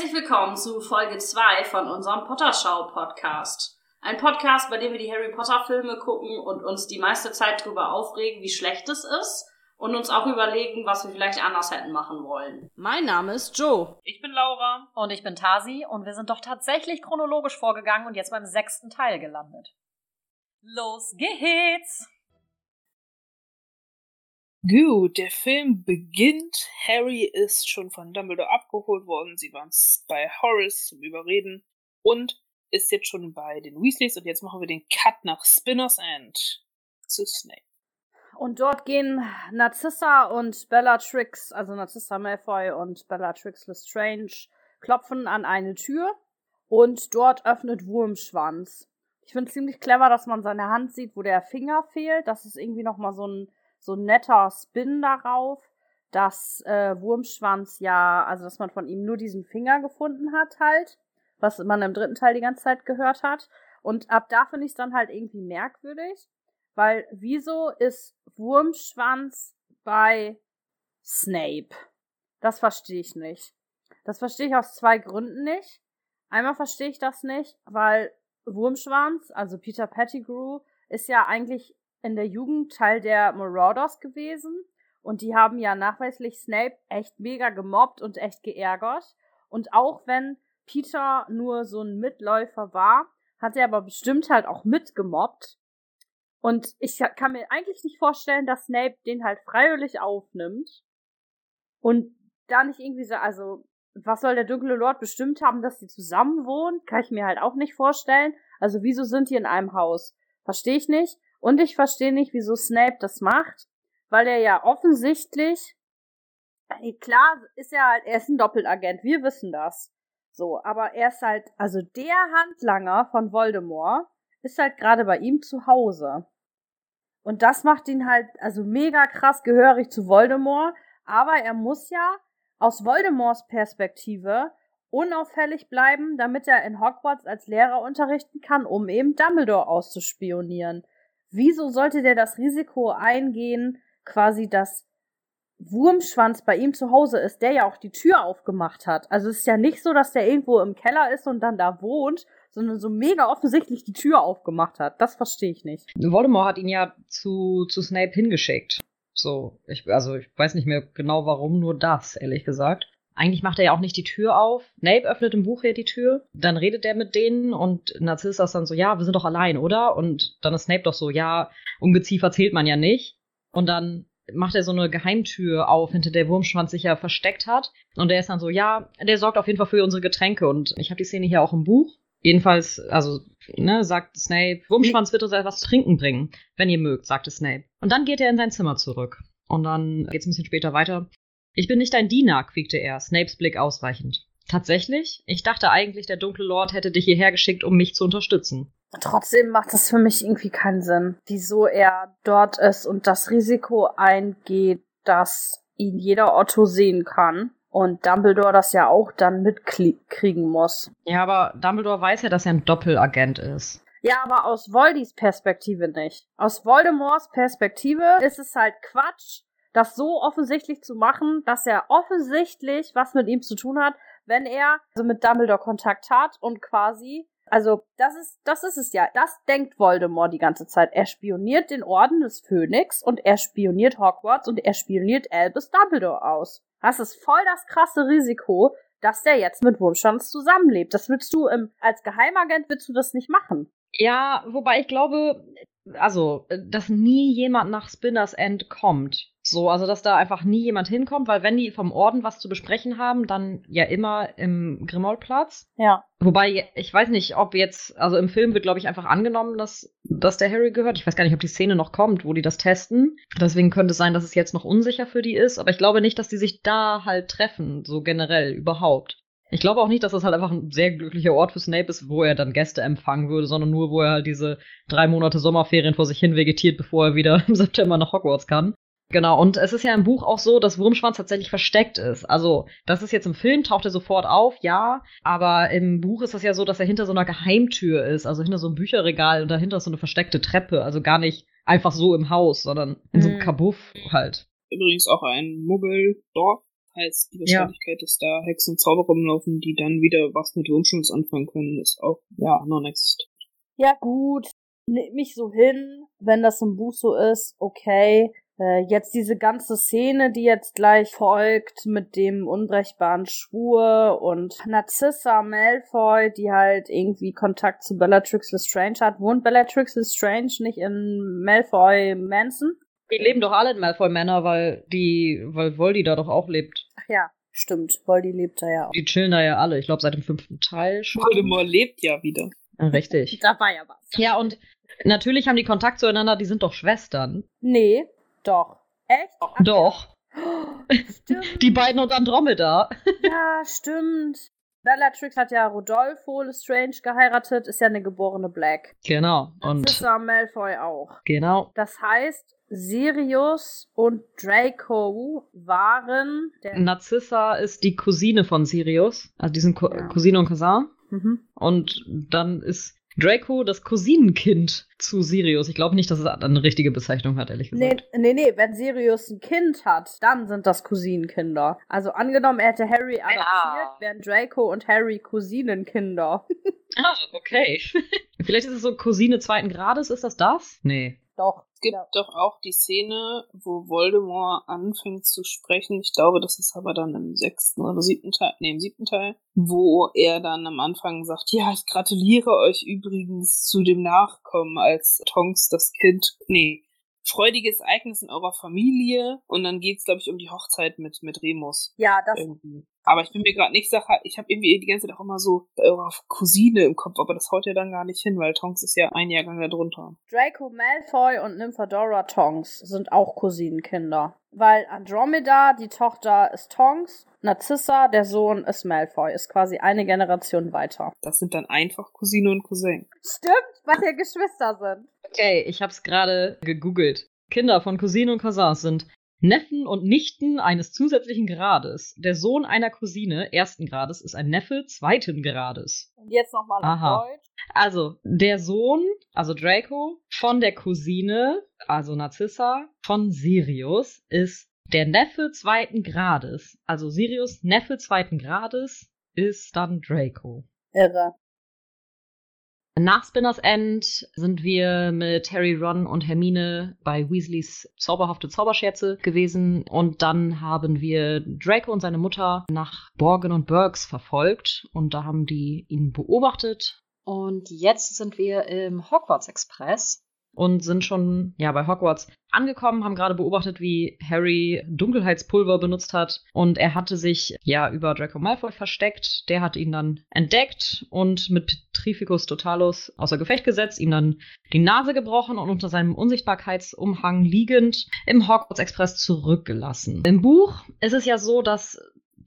Herzlich willkommen zu Folge 2 von unserem Potterschau Podcast. Ein Podcast, bei dem wir die Harry Potter Filme gucken und uns die meiste Zeit darüber aufregen, wie schlecht es ist und uns auch überlegen, was wir vielleicht anders hätten machen wollen. Mein Name ist Joe. Ich bin Laura. Und ich bin Tasi und wir sind doch tatsächlich chronologisch vorgegangen und jetzt beim sechsten Teil gelandet. Los geht's! Gut, der Film beginnt. Harry ist schon von Dumbledore abgeholt worden. Sie waren bei Horace zum Überreden und ist jetzt schon bei den Weasleys. Und jetzt machen wir den Cut nach Spinner's End zu Snape. Und dort gehen Narcissa und Bellatrix, also Narcissa Malfoy und Bellatrix Lestrange, klopfen an eine Tür und dort öffnet Wurmschwanz. Ich finde ziemlich clever, dass man seine Hand sieht, wo der Finger fehlt. Das ist irgendwie nochmal so ein so ein netter Spin darauf, dass äh, Wurmschwanz ja, also dass man von ihm nur diesen Finger gefunden hat halt, was man im dritten Teil die ganze Zeit gehört hat. Und ab da finde ich es dann halt irgendwie merkwürdig, weil wieso ist Wurmschwanz bei Snape? Das verstehe ich nicht. Das verstehe ich aus zwei Gründen nicht. Einmal verstehe ich das nicht, weil Wurmschwanz, also Peter Pettigrew, ist ja eigentlich in der Jugend Teil der Marauders gewesen. Und die haben ja nachweislich Snape echt mega gemobbt und echt geärgert. Und auch wenn Peter nur so ein Mitläufer war, hat er aber bestimmt halt auch mitgemobbt. Und ich kann mir eigentlich nicht vorstellen, dass Snape den halt freiwillig aufnimmt. Und da nicht irgendwie so, also, was soll der dunkle Lord bestimmt haben, dass die zusammen wohnen? Kann ich mir halt auch nicht vorstellen. Also, wieso sind die in einem Haus? Verstehe ich nicht. Und ich verstehe nicht, wieso Snape das macht, weil er ja offensichtlich, klar ist er halt, er ist ein Doppelagent, wir wissen das. So, aber er ist halt, also der Handlanger von Voldemort ist halt gerade bei ihm zu Hause. Und das macht ihn halt, also mega krass gehörig zu Voldemort, aber er muss ja aus Voldemorts Perspektive unauffällig bleiben, damit er in Hogwarts als Lehrer unterrichten kann, um eben Dumbledore auszuspionieren wieso sollte der das Risiko eingehen, quasi, dass Wurmschwanz bei ihm zu Hause ist, der ja auch die Tür aufgemacht hat. Also es ist ja nicht so, dass der irgendwo im Keller ist und dann da wohnt, sondern so mega offensichtlich die Tür aufgemacht hat. Das verstehe ich nicht. Voldemort hat ihn ja zu, zu Snape hingeschickt. So, ich, also ich weiß nicht mehr genau warum, nur das, ehrlich gesagt. Eigentlich macht er ja auch nicht die Tür auf. Snape öffnet im Buch ja die Tür. Dann redet er mit denen und Narcissa ist dann so, ja, wir sind doch allein, oder? Und dann ist Snape doch so, ja, Ungeziefer zählt man ja nicht. Und dann macht er so eine Geheimtür auf, hinter der Wurmschwanz sich ja versteckt hat. Und der ist dann so, ja, der sorgt auf jeden Fall für unsere Getränke. Und ich habe die Szene hier auch im Buch. Jedenfalls, also, ne, sagt Snape, Wurmschwanz wird uns etwas zu trinken bringen, wenn ihr mögt, sagte Snape. Und dann geht er in sein Zimmer zurück. Und dann geht's ein bisschen später weiter. Ich bin nicht dein Diener, quiekte er, Snapes Blick ausweichend. Tatsächlich? Ich dachte eigentlich, der dunkle Lord hätte dich hierher geschickt, um mich zu unterstützen. Trotzdem macht das für mich irgendwie keinen Sinn, wieso er dort ist und das Risiko eingeht, dass ihn jeder Otto sehen kann. Und Dumbledore das ja auch dann mitkriegen muss. Ja, aber Dumbledore weiß ja, dass er ein Doppelagent ist. Ja, aber aus Voldis Perspektive nicht. Aus Voldemorts Perspektive ist es halt Quatsch, das so offensichtlich zu machen, dass er offensichtlich was mit ihm zu tun hat, wenn er also mit Dumbledore Kontakt hat und quasi also, das ist, das ist es ja. Das denkt Voldemort die ganze Zeit. Er spioniert den Orden des Phönix und er spioniert Hogwarts und er spioniert Albus Dumbledore aus. Das ist voll das krasse Risiko, dass der jetzt mit Wurmschwanz zusammenlebt. Das willst du im, als Geheimagent willst du das nicht machen. Ja, wobei ich glaube, also, dass nie jemand nach Spinners End kommt. So, also dass da einfach nie jemand hinkommt, weil wenn die vom Orden was zu besprechen haben, dann ja immer im Grimoldplatz. Ja. Wobei, ich weiß nicht, ob jetzt, also im Film wird, glaube ich, einfach angenommen, dass, dass der Harry gehört. Ich weiß gar nicht, ob die Szene noch kommt, wo die das testen. Deswegen könnte es sein, dass es jetzt noch unsicher für die ist. Aber ich glaube nicht, dass die sich da halt treffen, so generell überhaupt. Ich glaube auch nicht, dass das halt einfach ein sehr glücklicher Ort für Snape ist, wo er dann Gäste empfangen würde, sondern nur, wo er halt diese drei Monate Sommerferien vor sich hin vegetiert, bevor er wieder im September nach Hogwarts kann. Genau, und es ist ja im Buch auch so, dass Wurmschwanz tatsächlich versteckt ist. Also, das ist jetzt im Film, taucht er sofort auf, ja, aber im Buch ist es ja so, dass er hinter so einer Geheimtür ist, also hinter so einem Bücherregal und dahinter ist so eine versteckte Treppe, also gar nicht einfach so im Haus, sondern in so einem mhm. Kabuff halt. Übrigens auch ein Muggeldorf, Heißt, die Wahrscheinlichkeit, ja. dass da Hexen und Zauberer rumlaufen, die dann wieder was mit Wurmschutz anfangen können, ist auch, ja, non-existent. Ja, gut. Nimm mich so hin, wenn das im Buch so ist, okay. Äh, jetzt diese ganze Szene, die jetzt gleich folgt mit dem unbrechbaren Schwur und Narcissa Malfoy, die halt irgendwie Kontakt zu Bellatrix Lestrange hat. Wohnt Bellatrix Lestrange nicht in Malfoy Manson? Die leben doch alle in Malfoy Manor, weil die, weil Voldy da doch auch lebt. Ach ja, stimmt. Voldy lebt da ja auch. Die chillen da ja alle. Ich glaube seit dem fünften Teil schon. Voldemort lebt ja wieder. Richtig. da war ja was. Ja, und natürlich haben die Kontakt zueinander, die sind doch Schwestern. Nee, doch. Echt? Ach, doch. stimmt. Die beiden und Andromeda. Ja, stimmt. Bellatrix hat ja Rodolfo Lestrange geheiratet, ist ja eine geborene Black. Genau. Und Narcissa Malfoy auch. genau. Das heißt, Sirius und Draco waren der. Narcissa ist die Cousine von Sirius. Also die sind Co Ja. Cousine und Cousin. Mhm. Und dann ist Draco das Cousinenkind zu Sirius. Ich glaube nicht, dass es eine richtige Bezeichnung hat, ehrlich Nee, gesagt. nee, nee, wenn Sirius ein Kind hat, dann sind das Cousinenkinder. Also angenommen, er hätte Harry adoptiert, wären Draco und Harry Cousinenkinder. Ah, okay. Vielleicht ist es so Cousine zweiten Grades, ist das das? Nee. Doch. Es gibt Ja. doch auch die Szene, wo Voldemort anfängt zu sprechen. Ich glaube, das ist aber dann im sechsten oder siebten Teil, nee, im siebten Teil, wo er dann am Anfang sagt, ja, ich gratuliere euch übrigens zu dem Nachkommen als Tonks das Kind, nee, freudiges Ereignis in eurer Familie. Und dann geht's, glaube ich, um die Hochzeit mit, mit Remus. Ja, das. Irgendwie. Aber ich bin mir gerade nicht sicher, ich habe irgendwie die ganze Zeit auch immer so eure Cousine im Kopf, aber das haut ja dann gar nicht hin, weil Tonks ist ja ein Jahrgang darunter. Draco Malfoy und Nymphadora Tonks sind auch Cousinenkinder. Weil Andromeda, die Tochter, ist Tonks. Narcissa, der Sohn, ist Malfoy. Ist quasi eine Generation weiter. Das sind dann einfach Cousine und Cousin. Stimmt, weil ihr Geschwister sind. Okay, ich habe es gerade gegoogelt. Kinder von Cousinen und Cousins sind Neffen und Nichten eines zusätzlichen Grades. Der Sohn einer Cousine ersten Grades ist ein Neffe zweiten Grades. Und jetzt nochmal auf Aha. Deutsch. Also, der Sohn, also Draco, von der Cousine, also Narcissa, von Sirius, ist der Neffe zweiten Grades. Also Sirius, Neffe zweiten Grades, ist dann Draco. Irre. Nach Spinners End sind wir mit Harry, Ron und Hermine bei Weasleys zauberhafte Zauberscherze gewesen. Und dann haben wir Draco und seine Mutter nach Borgen und Burgs verfolgt. Und da haben die ihn beobachtet. Und jetzt sind wir im Hogwarts Express. Und sind schon ja bei Hogwarts angekommen, haben gerade beobachtet, wie Harry Dunkelheitspulver benutzt hat und er hatte sich ja über Draco Malfoy versteckt. Der hat ihn dann entdeckt und mit Petrificus Totalus außer Gefecht gesetzt, ihm dann die Nase gebrochen und unter seinem Unsichtbarkeitsumhang liegend im Hogwarts Express zurückgelassen. Im Buch ist es ja so, dass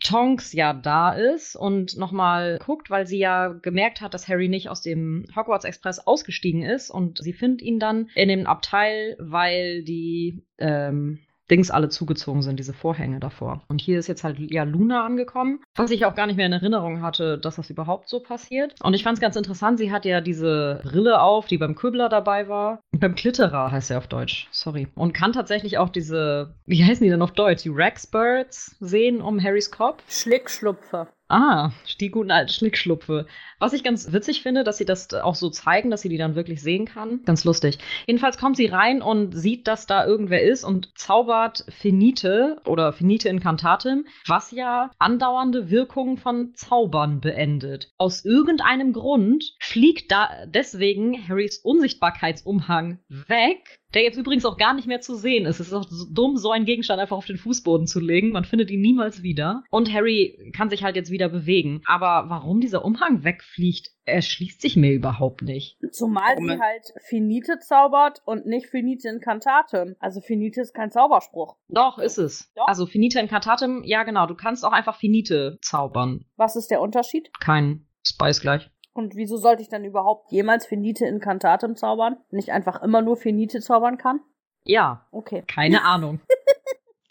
Tonks ja da ist und nochmal guckt, weil sie ja gemerkt hat, dass Harry nicht aus dem Hogwarts Express ausgestiegen ist und sie findet ihn dann in dem Abteil, weil die ähm, Dings alle zugezogen sind, diese Vorhänge davor. Und hier ist jetzt halt ja Luna angekommen, was ich auch gar nicht mehr in Erinnerung hatte, dass das überhaupt so passiert. Und ich fand es ganz interessant, sie hat ja diese Brille auf, die beim Kübler dabei war. Beim Klitterer heißt er auf Deutsch, sorry. Und kann tatsächlich auch diese, wie heißen die denn auf Deutsch? Die Rexbirds sehen um Harrys Kopf. Schlickschlupfe. Ah, die guten alten Schlickschlupfe. Was ich ganz witzig finde, dass sie das auch so zeigen, dass sie die dann wirklich sehen kann. Ganz lustig. Jedenfalls kommt sie rein und sieht, dass da irgendwer ist und zaubert Finite oder Finite Incantatem, was ja andauernde Wirkungen von Zaubern beendet. Aus irgendeinem Grund fliegt da deswegen Harrys Unsichtbarkeitsumhang weg, der jetzt übrigens auch gar nicht mehr zu sehen ist. Es ist auch so dumm, so einen Gegenstand einfach auf den Fußboden zu legen. Man findet ihn niemals wieder. Und Harry kann sich halt jetzt wieder bewegen. Aber warum dieser Umhang wegfliegt, erschließt sich mir überhaupt nicht. Zumal sie halt Finite zaubert und nicht Finite Incantatem. Also Finite ist kein Zauberspruch. Doch, ist es. Doch. Also Finite Incantatem, ja genau, du kannst auch einfach Finite zaubern. Was ist der Unterschied? Kein Spice gleich. Und wieso sollte ich dann überhaupt jemals Finite Incantatem zaubern? Wenn ich einfach immer nur Finite zaubern kann? Ja, Okay. keine Ahnung.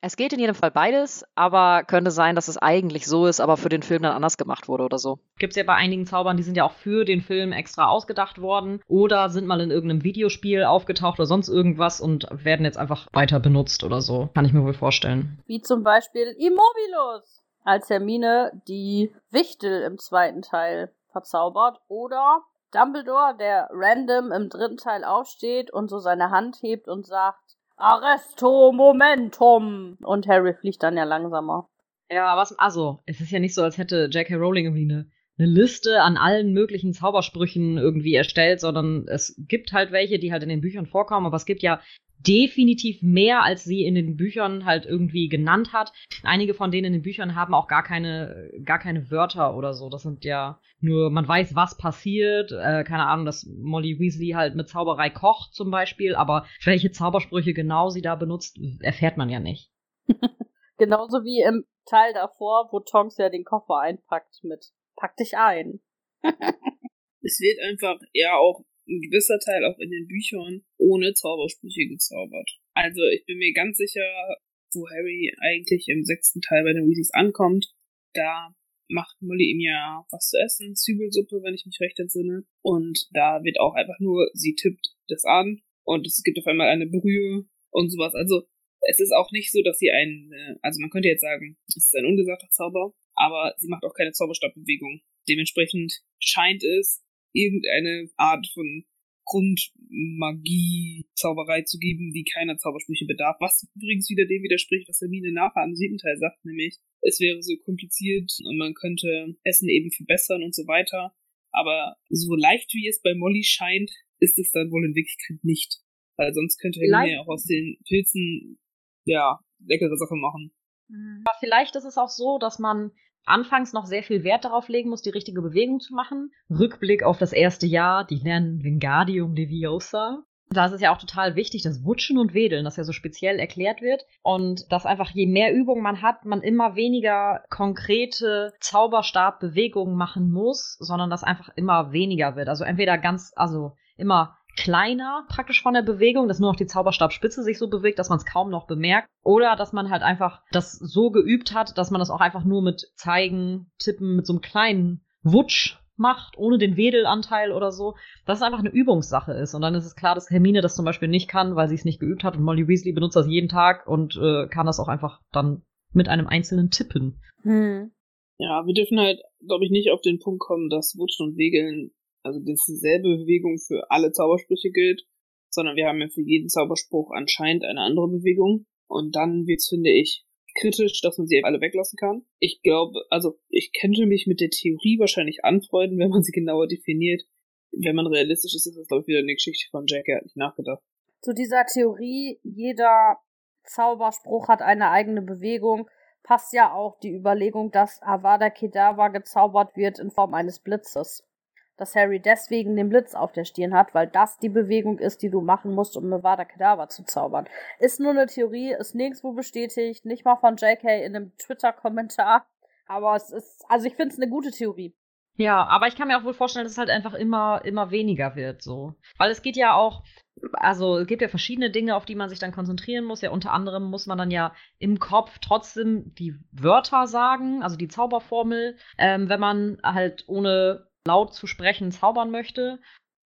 Es geht in jedem Fall beides, aber könnte sein, dass es eigentlich so ist, aber für den Film dann anders gemacht wurde oder so. Gibt es ja bei einigen Zaubern, die sind ja auch für den Film extra ausgedacht worden oder sind mal in irgendeinem Videospiel aufgetaucht oder sonst irgendwas und werden jetzt einfach weiter benutzt oder so. Kann ich mir wohl vorstellen. Wie zum Beispiel Immobilus als Hermine die Wichtel im zweiten Teil verzaubert oder Dumbledore, der random im dritten Teil aufsteht und so seine Hand hebt und sagt Arresto Momentum und Harry fliegt dann ja langsamer. Ja, was also, es ist ja nicht so, als hätte J.K. Rowling irgendwie eine, eine Liste an allen möglichen Zaubersprüchen irgendwie erstellt, sondern es gibt halt welche, die halt in den Büchern vorkommen, aber es gibt ja definitiv mehr, als sie in den Büchern halt irgendwie genannt hat. Einige von denen in den Büchern haben auch gar keine, gar keine Wörter oder so. Das sind ja nur, man weiß, was passiert. Äh, keine Ahnung, dass Molly Weasley halt mit Zauberei kocht zum Beispiel, aber welche Zaubersprüche genau sie da benutzt, erfährt man ja nicht. Genauso wie im Teil davor, wo Tonks ja den Koffer einpackt mit Pack dich ein. es wird einfach eher auch ein gewisser Teil auch in den Büchern ohne Zaubersprüche gezaubert. Also ich bin mir ganz sicher, wo Harry eigentlich im sechsten Teil bei den Weasleys ankommt, da macht Molly ihm ja was zu essen, Zwiebelsuppe, wenn ich mich recht entsinne. Und da wird auch einfach nur, sie tippt das an und es gibt auf einmal eine Brühe und sowas. Also es ist auch nicht so, dass sie ein, äh, also man könnte jetzt sagen, es ist ein ungesagter Zauber, aber sie macht auch keine Zauberstabbewegung. Dementsprechend scheint es, irgendeine Art von Grundmagie, Zauberei zu geben, die keiner Zaubersprüche bedarf. Was übrigens wieder dem widerspricht, was Hermine nachher am siebten Teil sagt, nämlich, es wäre so kompliziert und man könnte Essen eben verbessern und so weiter. Aber so leicht wie es bei Molly scheint, ist es dann wohl in Wirklichkeit nicht. Weil sonst könnte Hermine ja auch aus den Pilzen, ja, leckere Sachen machen. Aber vielleicht ist es auch so, dass man anfangs noch sehr viel Wert darauf legen muss, die richtige Bewegung zu machen. Rückblick auf das erste Jahr, die lernen Wingardium Leviosa. Da ist es ja auch total wichtig, das Wutschen und Wedeln, das ja so speziell erklärt wird. Und dass einfach je mehr Übung man hat, man immer weniger konkrete Zauberstabbewegungen machen muss, sondern das einfach immer weniger wird. Also entweder ganz, also immer kleiner praktisch von der Bewegung, dass nur noch die Zauberstabspitze sich so bewegt, dass man es kaum noch bemerkt. Oder dass man halt einfach das so geübt hat, dass man das auch einfach nur mit Zeigen, Tippen, mit so einem kleinen Wutsch macht, ohne den Wedelanteil oder so, dass es einfach eine Übungssache ist. Und dann ist es klar, dass Hermine das zum Beispiel nicht kann, weil sie es nicht geübt hat und Molly Weasley benutzt das jeden Tag und äh, kann das auch einfach dann mit einem einzelnen Tippen. Hm. Ja, wir dürfen halt, glaube ich, nicht auf den Punkt kommen, dass Wutschen und Wegeln also dass dieselbe Bewegung für alle Zaubersprüche gilt, sondern wir haben ja für jeden Zauberspruch anscheinend eine andere Bewegung. Und dann wird's, finde ich, kritisch, dass man sie alle weglassen kann. Ich glaube, also ich könnte mich mit der Theorie wahrscheinlich anfreunden, wenn man sie genauer definiert. Wenn man realistisch ist, ist das, glaube ich, wieder eine Geschichte von Jack, er hat nicht nachgedacht. Zu dieser Theorie, jeder Zauberspruch hat eine eigene Bewegung, passt ja auch die Überlegung, dass Avada Kedavra gezaubert wird in Form eines Blitzes dass Harry deswegen den Blitz auf der Stirn hat, weil das die Bewegung ist, die du machen musst, um Nevada Kedavra zu zaubern. Ist nur eine Theorie, ist nirgendwo bestätigt, nicht mal von JK in einem Twitter-Kommentar. Aber es ist, also ich finde es eine gute Theorie. Ja, aber ich kann mir auch wohl vorstellen, dass es halt einfach immer, immer weniger wird, so. Weil es geht ja auch, also es gibt ja verschiedene Dinge, auf die man sich dann konzentrieren muss. Ja, unter anderem muss man dann ja im Kopf trotzdem die Wörter sagen, also die Zauberformel, ähm, wenn man halt ohne laut zu sprechen zaubern möchte.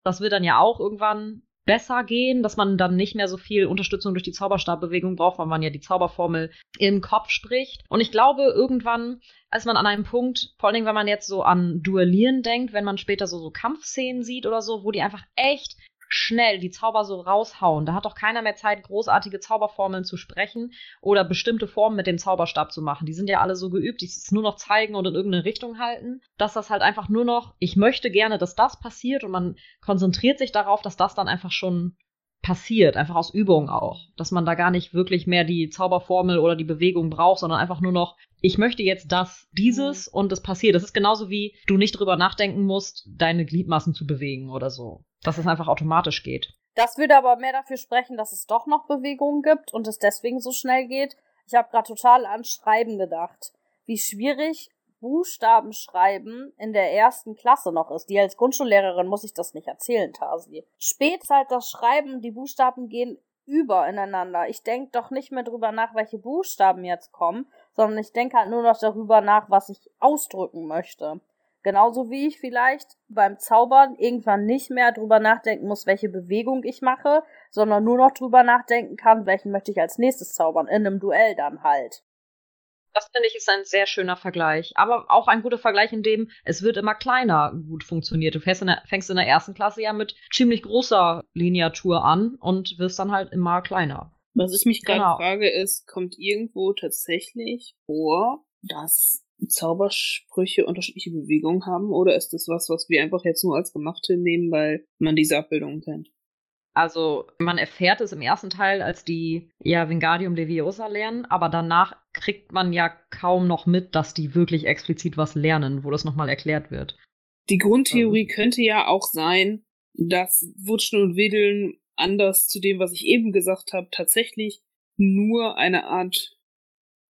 Das wird dann ja auch irgendwann besser gehen, dass man dann nicht mehr so viel Unterstützung durch die Zauberstabbewegung braucht, weil man ja die Zauberformel im Kopf spricht. Und ich glaube, irgendwann, als man an einem Punkt, vor allen Dingen, wenn man jetzt so an Duellieren denkt, wenn man später so, so Kampfszenen sieht oder so, wo die einfach echt schnell die Zauber so raushauen. Da hat doch keiner mehr Zeit, großartige Zauberformeln zu sprechen oder bestimmte Formen mit dem Zauberstab zu machen. Die sind ja alle so geübt, die es nur noch zeigen und in irgendeine Richtung halten, dass das halt einfach nur noch, ich möchte gerne, dass das passiert und man konzentriert sich darauf, dass das dann einfach schon passiert, einfach aus Übung auch. Dass man da gar nicht wirklich mehr die Zauberformel oder die Bewegung braucht, sondern einfach nur noch, ich möchte jetzt das, dieses mhm. und es passiert. Das ist genauso wie du nicht drüber nachdenken musst, deine Gliedmaßen zu bewegen oder so. Dass es einfach automatisch geht. Das würde aber mehr dafür sprechen, dass es doch noch Bewegungen gibt und es deswegen so schnell geht. Ich habe gerade total an Schreiben gedacht. Wie schwierig Buchstaben schreiben in der ersten Klasse noch ist. Die als Grundschullehrerin muss ich das nicht erzählen, Tasi. Spät halt das Schreiben, die Buchstaben gehen über ineinander. Ich denke doch nicht mehr drüber nach, welche Buchstaben jetzt kommen, sondern ich denke halt nur noch darüber nach, was ich ausdrücken möchte. Genauso wie ich vielleicht beim Zaubern irgendwann nicht mehr drüber nachdenken muss, welche Bewegung ich mache, sondern nur noch drüber nachdenken kann, welchen möchte ich als nächstes zaubern, in einem Duell dann halt. Das finde ich ist ein sehr schöner Vergleich. Aber auch ein guter Vergleich, in dem es wird immer kleiner gut funktioniert. Du fängst in, der, fängst in der ersten Klasse ja mit ziemlich großer Lineatur an und wirst dann halt immer kleiner. Was ich mich gerade Genau. frage, ist, kommt irgendwo tatsächlich vor, dass Zaubersprüche unterschiedliche Bewegungen haben? Oder ist das was, was wir einfach jetzt nur als gemacht hinnehmen, weil man diese Abbildungen kennt? Also man erfährt es im ersten Teil, als die ja Wingardium Leviosa lernen, aber danach kriegt man ja kaum noch mit, dass die wirklich explizit was lernen, wo das nochmal erklärt wird. Die Grundtheorie könnte ja auch sein, dass Wutschen und Wedeln anders zu dem, was ich eben gesagt habe, tatsächlich nur eine Art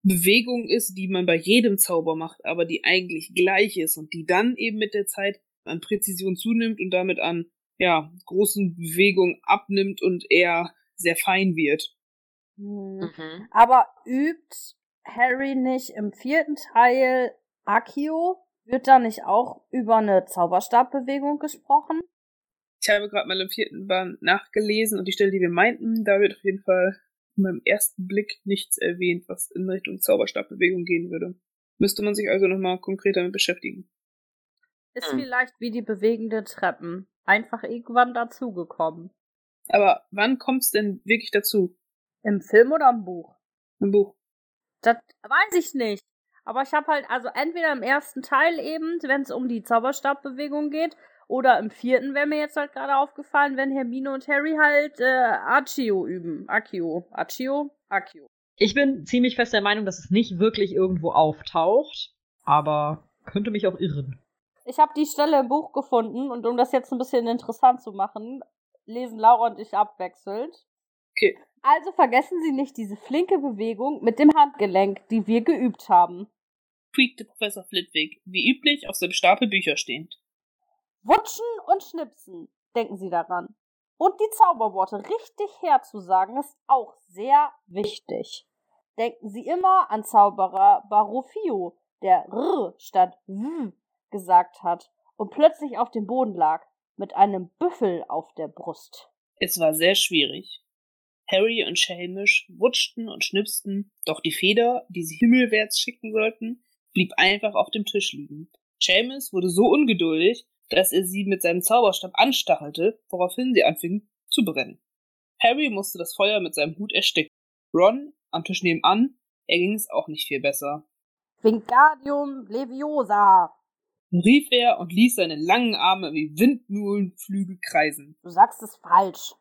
Bewegung ist, die man bei jedem Zauber macht, aber die eigentlich gleich ist und die dann eben mit der Zeit an Präzision zunimmt und damit an ja, großen Bewegungen abnimmt und eher sehr fein wird. Hm. Aber übt Harry nicht im vierten Teil Akio? Wird da nicht auch über eine Zauberstabbewegung gesprochen? Ich habe gerade mal im vierten Band nachgelesen und die Stelle, die wir meinten, da wird auf jeden Fall in meinem ersten Blick nichts erwähnt, was in Richtung Zauberstabbewegung gehen würde. Müsste man sich also nochmal konkret damit beschäftigen. Ist Hm. vielleicht wie die bewegende Treppen. Einfach irgendwann dazugekommen. Aber wann kommt's denn wirklich dazu? Im Film oder im Buch? Im Buch. Das weiß ich nicht. Aber ich habe halt, also entweder im ersten Teil eben, wenn es um die Zauberstabbewegung geht, oder im vierten wäre mir jetzt halt gerade aufgefallen, wenn Hermine und Harry halt äh, Accio üben. Accio. Accio? Accio. Ich bin ziemlich fest der Meinung, dass es nicht wirklich irgendwo auftaucht, aber könnte mich auch irren. Ich habe die Stelle im Buch gefunden und um das jetzt ein bisschen interessant zu machen, lesen Laura und ich abwechselnd. Okay. Also vergessen Sie nicht diese flinke Bewegung mit dem Handgelenk, die wir geübt haben. Quiekte Professor Flitwick, wie üblich auf seinem Stapel Bücher stehend. Wutschen und schnipsen, denken Sie daran. Und die Zauberworte richtig herzusagen ist auch sehr wichtig. Denken Sie immer an Zauberer Barofio, der R statt W gesagt hat und plötzlich auf dem Boden lag, mit einem Büffel auf der Brust. Es war sehr schwierig. Harry und Seamus wutschten und schnipsten, doch die Feder, die sie himmelwärts schicken sollten, blieb einfach auf dem Tisch liegen. Seamus wurde so ungeduldig, dass er sie mit seinem Zauberstab anstachelte, woraufhin sie anfing zu brennen. Harry musste das Feuer mit seinem Hut ersticken. Ron, am Tisch nebenan, erging es auch nicht viel besser. Wingardium Leviosa. Rief er und ließ seine langen Arme wie Windmühlenflügel kreisen, Du sagst es falsch.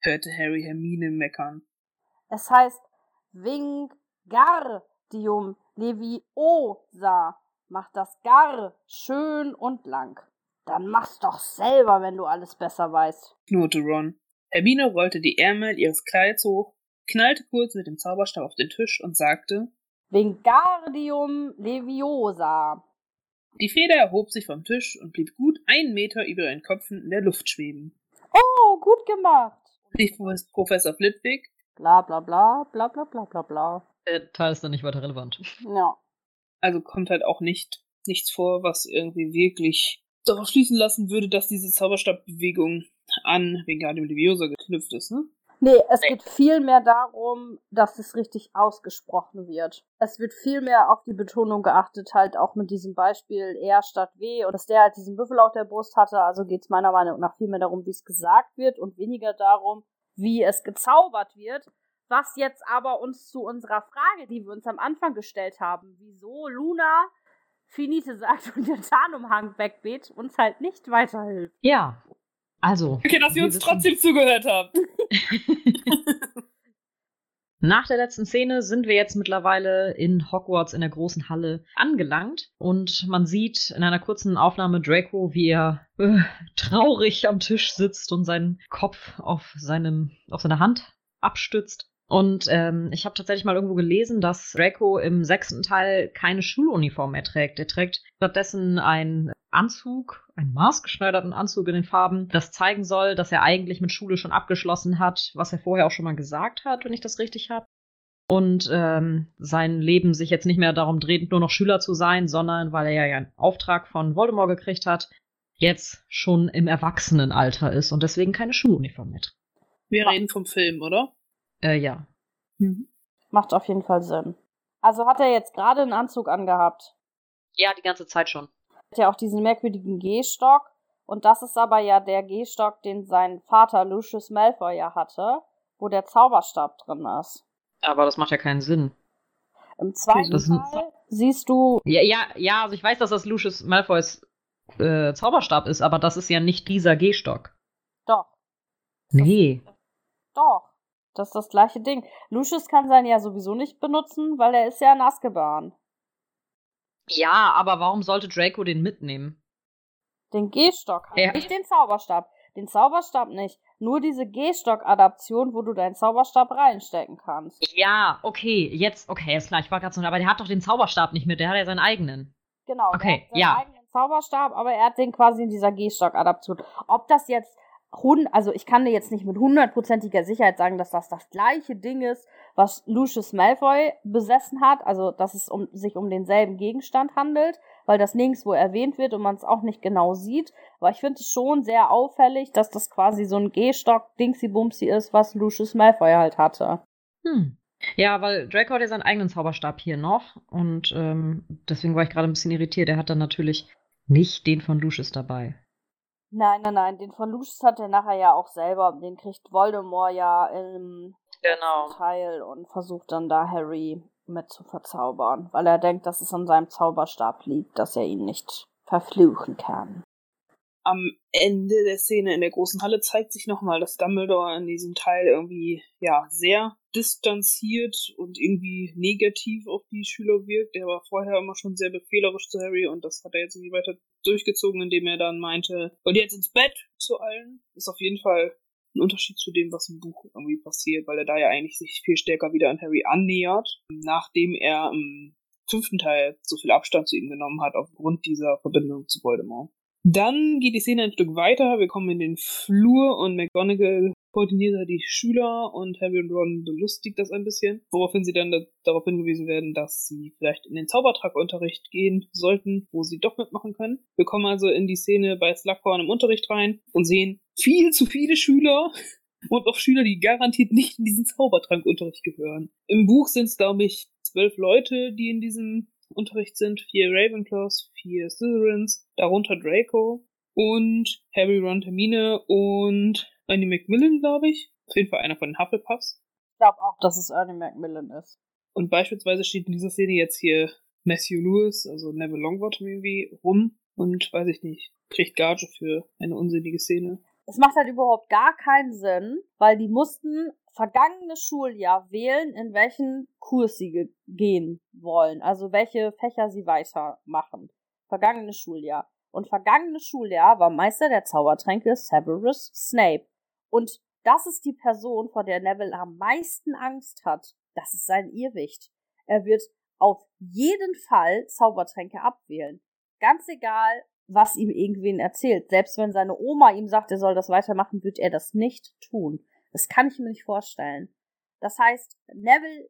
hörte Harry Hermine meckern. Es heißt Wingardium Leviosa. Mach das Gar schön und lang. Dann mach's doch selber, wenn du alles besser weißt. knurrte Ron. Hermine rollte die Ärmel ihres Kleids hoch, knallte kurz mit dem Zauberstab auf den Tisch und sagte, Wingardium Leviosa. Die Feder erhob sich vom Tisch und blieb gut einen Meter über ihren Köpfen in der Luft schweben. Oh, gut gemacht. rief Professor Flitwick, Bla bla bla bla bla bla bla bla. Der Teil ist dann nicht weiter relevant. Ja. also kommt halt auch nicht nichts vor, was irgendwie wirklich darauf schließen lassen würde, dass diese Zauberstabbewegung an Wingardium Leviosa geknüpft ist, ne? Nee, es Nee. geht viel mehr darum, dass es richtig ausgesprochen wird. Es wird viel mehr auf die Betonung geachtet, halt auch mit diesem Beispiel R statt W und dass der halt diesen Büffel auf der Brust hatte. Also geht es meiner Meinung nach viel mehr darum, wie es gesagt wird und weniger darum, wie es gezaubert wird. Was jetzt aber uns zu unserer Frage, die wir uns am Anfang gestellt haben, wieso Luna Finite sagt und der Tarnumhang wegweht, uns halt nicht weiterhilft. Ja, also. Okay, dass ihr wir uns wissen- trotzdem zugehört habt. Nach der letzten Szene sind wir jetzt mittlerweile in Hogwarts in der großen Halle angelangt und man sieht in einer kurzen Aufnahme Draco, wie er äh, traurig am Tisch sitzt und seinen Kopf auf seinem auf seiner Hand abstützt. Und ähm, ich habe tatsächlich mal irgendwo gelesen, dass Draco im sechsten Teil keine Schuluniform mehr trägt. Er trägt stattdessen einen Anzug, einen maßgeschneiderten Anzug in den Farben, das zeigen soll, dass er eigentlich mit Schule schon abgeschlossen hat, was er vorher auch schon mal gesagt hat, wenn ich das richtig habe. Und ähm, sein Leben sich jetzt nicht mehr darum dreht, nur noch Schüler zu sein, sondern weil er ja einen Auftrag von Voldemort gekriegt hat, jetzt schon im Erwachsenenalter ist und deswegen keine Schuluniform mehr trägt. Wir reden vom Film, oder? Äh, ja. Mhm. Macht auf jeden Fall Sinn. Also hat er jetzt gerade einen Anzug angehabt. Ja, die ganze Zeit schon. Hat ja auch diesen merkwürdigen Gehstock. Und das ist aber ja der Gehstock, den sein Vater Lucius Malfoy ja hatte, wo der Zauberstab drin ist. Aber das macht ja keinen Sinn. Im zweiten Das- Teil siehst du, Ja, ja, ja, also ich weiß, dass das Lucius Malfoys äh, Zauberstab ist, aber das ist ja nicht dieser Gehstock. doch, Nee. doch, das ist das gleiche Ding. Lucius kann seinen ja sowieso nicht benutzen, weil er ist ja in Azkaban. Ja, aber warum sollte Draco den mitnehmen? Den Gehstock, Ja. nicht den Zauberstab. Den Zauberstab nicht. Nur diese Gehstock-Adaption, wo du deinen Zauberstab reinstecken kannst. Ja, okay, jetzt, okay, ist klar, ich war gerade so, aber der hat doch den Zauberstab nicht mit, der hat ja seinen eigenen. Genau. Okay, er hat seinen ja. eigenen Zauberstab, aber er hat den quasi in dieser Gehstock-Adaption. Ob das jetzt also ich kann dir jetzt nicht mit hundertprozentiger Sicherheit sagen, dass das das gleiche Ding ist, was Lucius Malfoy besessen hat, also dass es um, sich um denselben Gegenstand handelt, weil das nirgendwo erwähnt wird und man es auch nicht genau sieht. Aber ich finde es schon sehr auffällig, dass das quasi so ein Gehstock-Dingsy-Bumsy ist, was Lucius Malfoy halt hatte. Hm. Ja, weil Draco hat ja seinen eigenen Zauberstab hier noch und ähm, deswegen war ich gerade ein bisschen irritiert. Er hat dann natürlich nicht den von Lucius dabei. Nein, nein, nein, den von Lucius hat er nachher ja auch selber. Den kriegt Voldemort ja im Genau. Teil und versucht dann da Harry mit zu verzaubern, weil er denkt, dass es an seinem Zauberstab liegt, dass er ihn nicht verfluchen kann. Am Ende der Szene in der großen Halle zeigt sich nochmal, dass Dumbledore in diesem Teil irgendwie, ja, sehr distanziert und irgendwie negativ auf die Schüler wirkt. Er war vorher immer schon sehr befehlerisch zu Harry und das hat er jetzt irgendwie weiter durchgezogen, indem er dann meinte, ihr jetzt ins Bett zu allen? Ist auf jeden Fall ein Unterschied zu dem, was im Buch irgendwie passiert, weil er da ja eigentlich sich viel stärker wieder an Harry annähert, nachdem er im fünften Teil so viel Abstand zu ihm genommen hat, aufgrund dieser Verbindung zu Voldemort. Dann geht die Szene ein Stück weiter. Wir kommen in den Flur und McGonagall koordiniert da die Schüler und Harry und Ron belustigt das ein bisschen, woraufhin sie dann da, darauf hingewiesen werden, dass sie vielleicht in den Zaubertragunterricht gehen sollten, wo sie doch mitmachen können. Wir kommen also in die Szene bei Slughorn im Unterricht rein und sehen viel zu viele Schüler und auch Schüler, die garantiert nicht in diesen Zaubertrankunterricht gehören. Im Buch sind es, glaube ich, zwölf Leute, die in diesem Unterricht sind. Vier Ravenclaws, vier Slytherins, darunter Draco und Harry, Ron, Hermine und Annie Macmillan, glaube ich. Auf jeden Fall einer von den Hufflepuffs. Ich glaube auch, dass es Ernie Macmillan ist. Und beispielsweise steht in dieser Szene jetzt hier Matthew Lewis, also Neville Longbottom irgendwie, rum und weiß ich nicht, kriegt Gage für eine unsinnige Szene. Es macht halt überhaupt gar keinen Sinn, weil die mussten vergangene Schuljahr wählen, in welchen Kurs sie ge gehen wollen, also welche Fächer sie weitermachen. Vergangenes Schuljahr. Und vergangenes Schuljahr war Meister der Zaubertränke Severus Snape. Und das ist die Person, vor der Neville am meisten Angst hat. Das ist sein Irrwicht. Er wird auf jeden Fall Zaubertränke abwählen. Ganz egal, was ihm irgendwen erzählt. Selbst wenn seine Oma ihm sagt, er soll das weitermachen, wird er das nicht tun. Das kann ich mir nicht vorstellen. Das heißt, Neville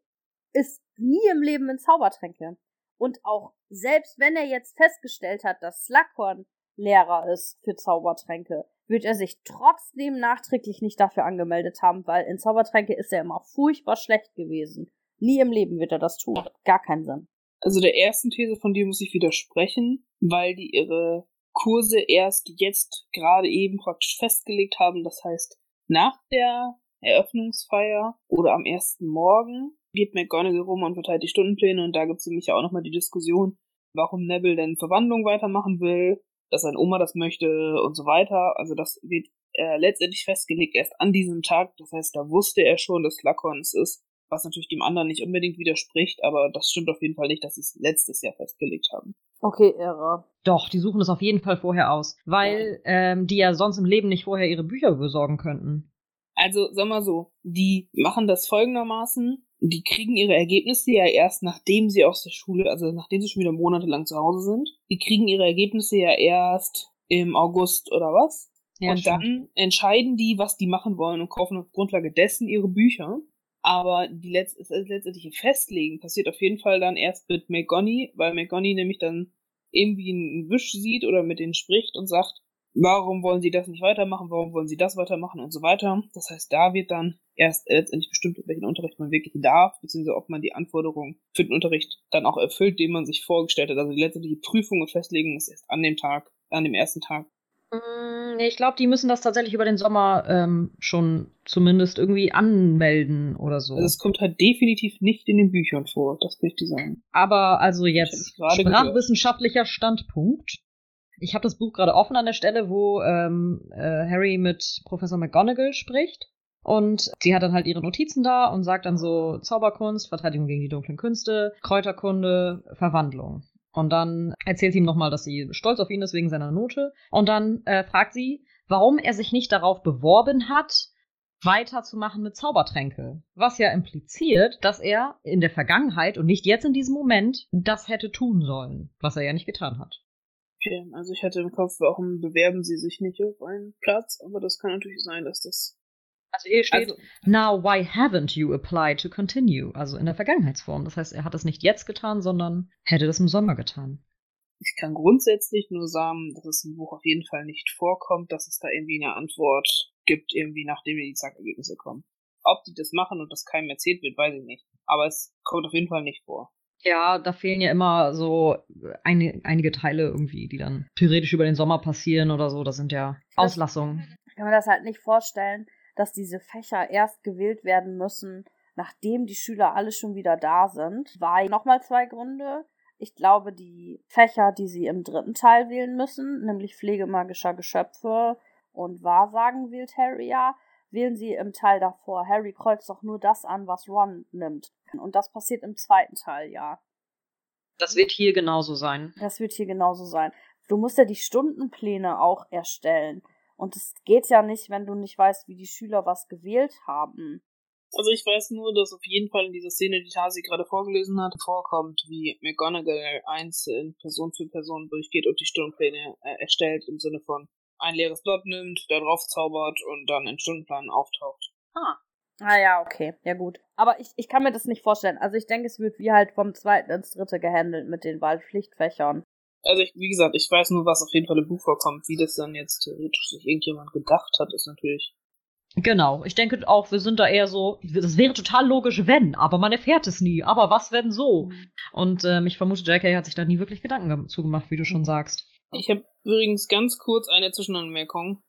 ist nie im Leben in Zaubertränke. Und auch selbst wenn er jetzt festgestellt hat, dass Slughorn Lehrer ist für Zaubertränke, wird er sich trotzdem nachträglich nicht dafür angemeldet haben, weil in Zaubertränke ist er immer furchtbar schlecht gewesen. Nie im Leben wird er das tun. Gar keinen Sinn. Also der ersten These von dir muss ich widersprechen, weil die ihre Kurse erst jetzt gerade eben praktisch festgelegt haben. Das heißt, nach der Eröffnungsfeier oder am ersten Morgen geht McGonagall rum und verteilt die Stundenpläne und da gibt es nämlich ja auch nochmal die Diskussion, warum Neville denn Verwandlung weitermachen will, dass seine Oma das möchte und so weiter. Also das wird äh, letztendlich festgelegt erst an diesem Tag. Das heißt, da wusste er schon, dass Slughorn es ist, was natürlich dem anderen nicht unbedingt widerspricht, aber das stimmt auf jeden Fall nicht, dass sie es letztes Jahr festgelegt haben. Okay, irre. Doch, die suchen es auf jeden Fall vorher aus, weil ähm, die ja sonst im Leben nicht vorher ihre Bücher besorgen könnten. Also, sag mal so, die machen das folgendermaßen, die kriegen ihre Ergebnisse ja erst, nachdem sie aus der Schule, also nachdem sie schon wieder monatelang zu Hause sind. Die kriegen ihre Ergebnisse ja erst im August oder was? Ja, und stimmt. dann entscheiden die, was die machen wollen und kaufen auf Grundlage dessen ihre Bücher. Aber die letzt das letztendliche Festlegen passiert auf jeden Fall dann erst mit McGonny, weil McGonny nämlich dann irgendwie einen Wisch sieht oder mit denen spricht und sagt, warum wollen sie das nicht weitermachen, warum wollen sie das weitermachen und so weiter. Das heißt, da wird dann erst letztendlich bestimmt, welchen Unterricht man wirklich darf, beziehungsweise ob man die Anforderungen für den Unterricht dann auch erfüllt, den man sich vorgestellt hat. Also die letztendliche Prüfung und Festlegung ist erst an dem Tag, an dem ersten Tag. Mm, Ich glaube, die müssen das tatsächlich über den Sommer ähm, schon zumindest irgendwie anmelden oder so. Also es kommt halt definitiv nicht in den Büchern vor, das will ich dir sagen. Aber also jetzt sprachwissenschaftlicher Standpunkt. Ich habe das Buch gerade offen an der Stelle, wo ähm, äh, Harry mit Professor McGonagall spricht. Und sie hat dann halt ihre Notizen da und sagt dann so Zauberkunst, Verteidigung gegen die dunklen Künste, Kräuterkunde, Verwandlung. Und dann erzählt sie ihm nochmal, dass sie stolz auf ihn ist wegen seiner Note. Und dann äh, fragt sie, warum er sich nicht darauf beworben hat, weiterzumachen mit Zaubertränke. Was ja impliziert, dass er in der Vergangenheit und nicht jetzt in diesem Moment das hätte tun sollen, was er ja nicht getan hat. Okay, also ich hatte im Kopf, warum bewerben sie sich nicht auf einen Platz, aber das kann natürlich sein, dass das. Also hier steht, Also, now why haven't you applied to continue? Also in der Vergangenheitsform. Das heißt, er hat es nicht jetzt getan, sondern hätte das im Sommer getan. ich kann grundsätzlich nur sagen, dass es im Buch auf jeden Fall nicht vorkommt, dass es da irgendwie eine Antwort gibt, irgendwie nachdem die Zackergebnisse kommen. Ob die das machen und das keinem erzählt wird, weiß ich nicht. Aber es kommt auf jeden Fall nicht vor. Ja, da fehlen ja immer so eine, einige Teile irgendwie, die dann theoretisch über den Sommer passieren oder so. Das sind ja Auslassungen. Ich kann mir das halt nicht vorstellen, dass diese Fächer erst gewählt werden müssen, nachdem die Schüler alle schon wieder da sind. Weil nochmal zwei Gründe. Ich glaube, die Fächer, die sie im dritten Teil wählen müssen, nämlich Pflege magischer Geschöpfe und Wahrsagen wählt Harry ja, wählen sie im Teil davor. Harry kreuzt doch nur das an, was Ron nimmt. Und das passiert im zweiten Teil, ja. Das wird hier genauso sein. Das wird hier genauso sein. Du musst ja die Stundenpläne auch erstellen. Und es geht ja nicht, wenn du nicht weißt, wie die Schüler was gewählt haben. Also ich weiß nur, dass auf jeden Fall in dieser Szene, die Tasi gerade vorgelesen hat, vorkommt, wie McGonagall einzeln Person für Person durchgeht und die Stundenpläne äh, erstellt im Sinne von ein leeres Blatt nimmt, da drauf zaubert und dann in Stundenplan auftaucht. Ah. Ah ja, okay. Ja gut. Aber ich, ich kann mir das nicht vorstellen. Also ich denke, es wird wie halt vom zweiten ins dritte gehandelt mit den Wahlpflichtfächern. Also ich, wie gesagt, ich weiß nur, was auf jeden Fall im Buch vorkommt. Wie das dann jetzt theoretisch sich irgendjemand gedacht hat, ist natürlich. Genau, ich denke auch, wir sind da eher so, das wäre total logisch, wenn, aber man erfährt es nie. Aber was, wenn so? Und ähm, ich vermute, JK hat sich da nie wirklich Gedanken zugemacht, wie du schon sagst. Ich habe übrigens ganz kurz eine Zwischenanmerkung,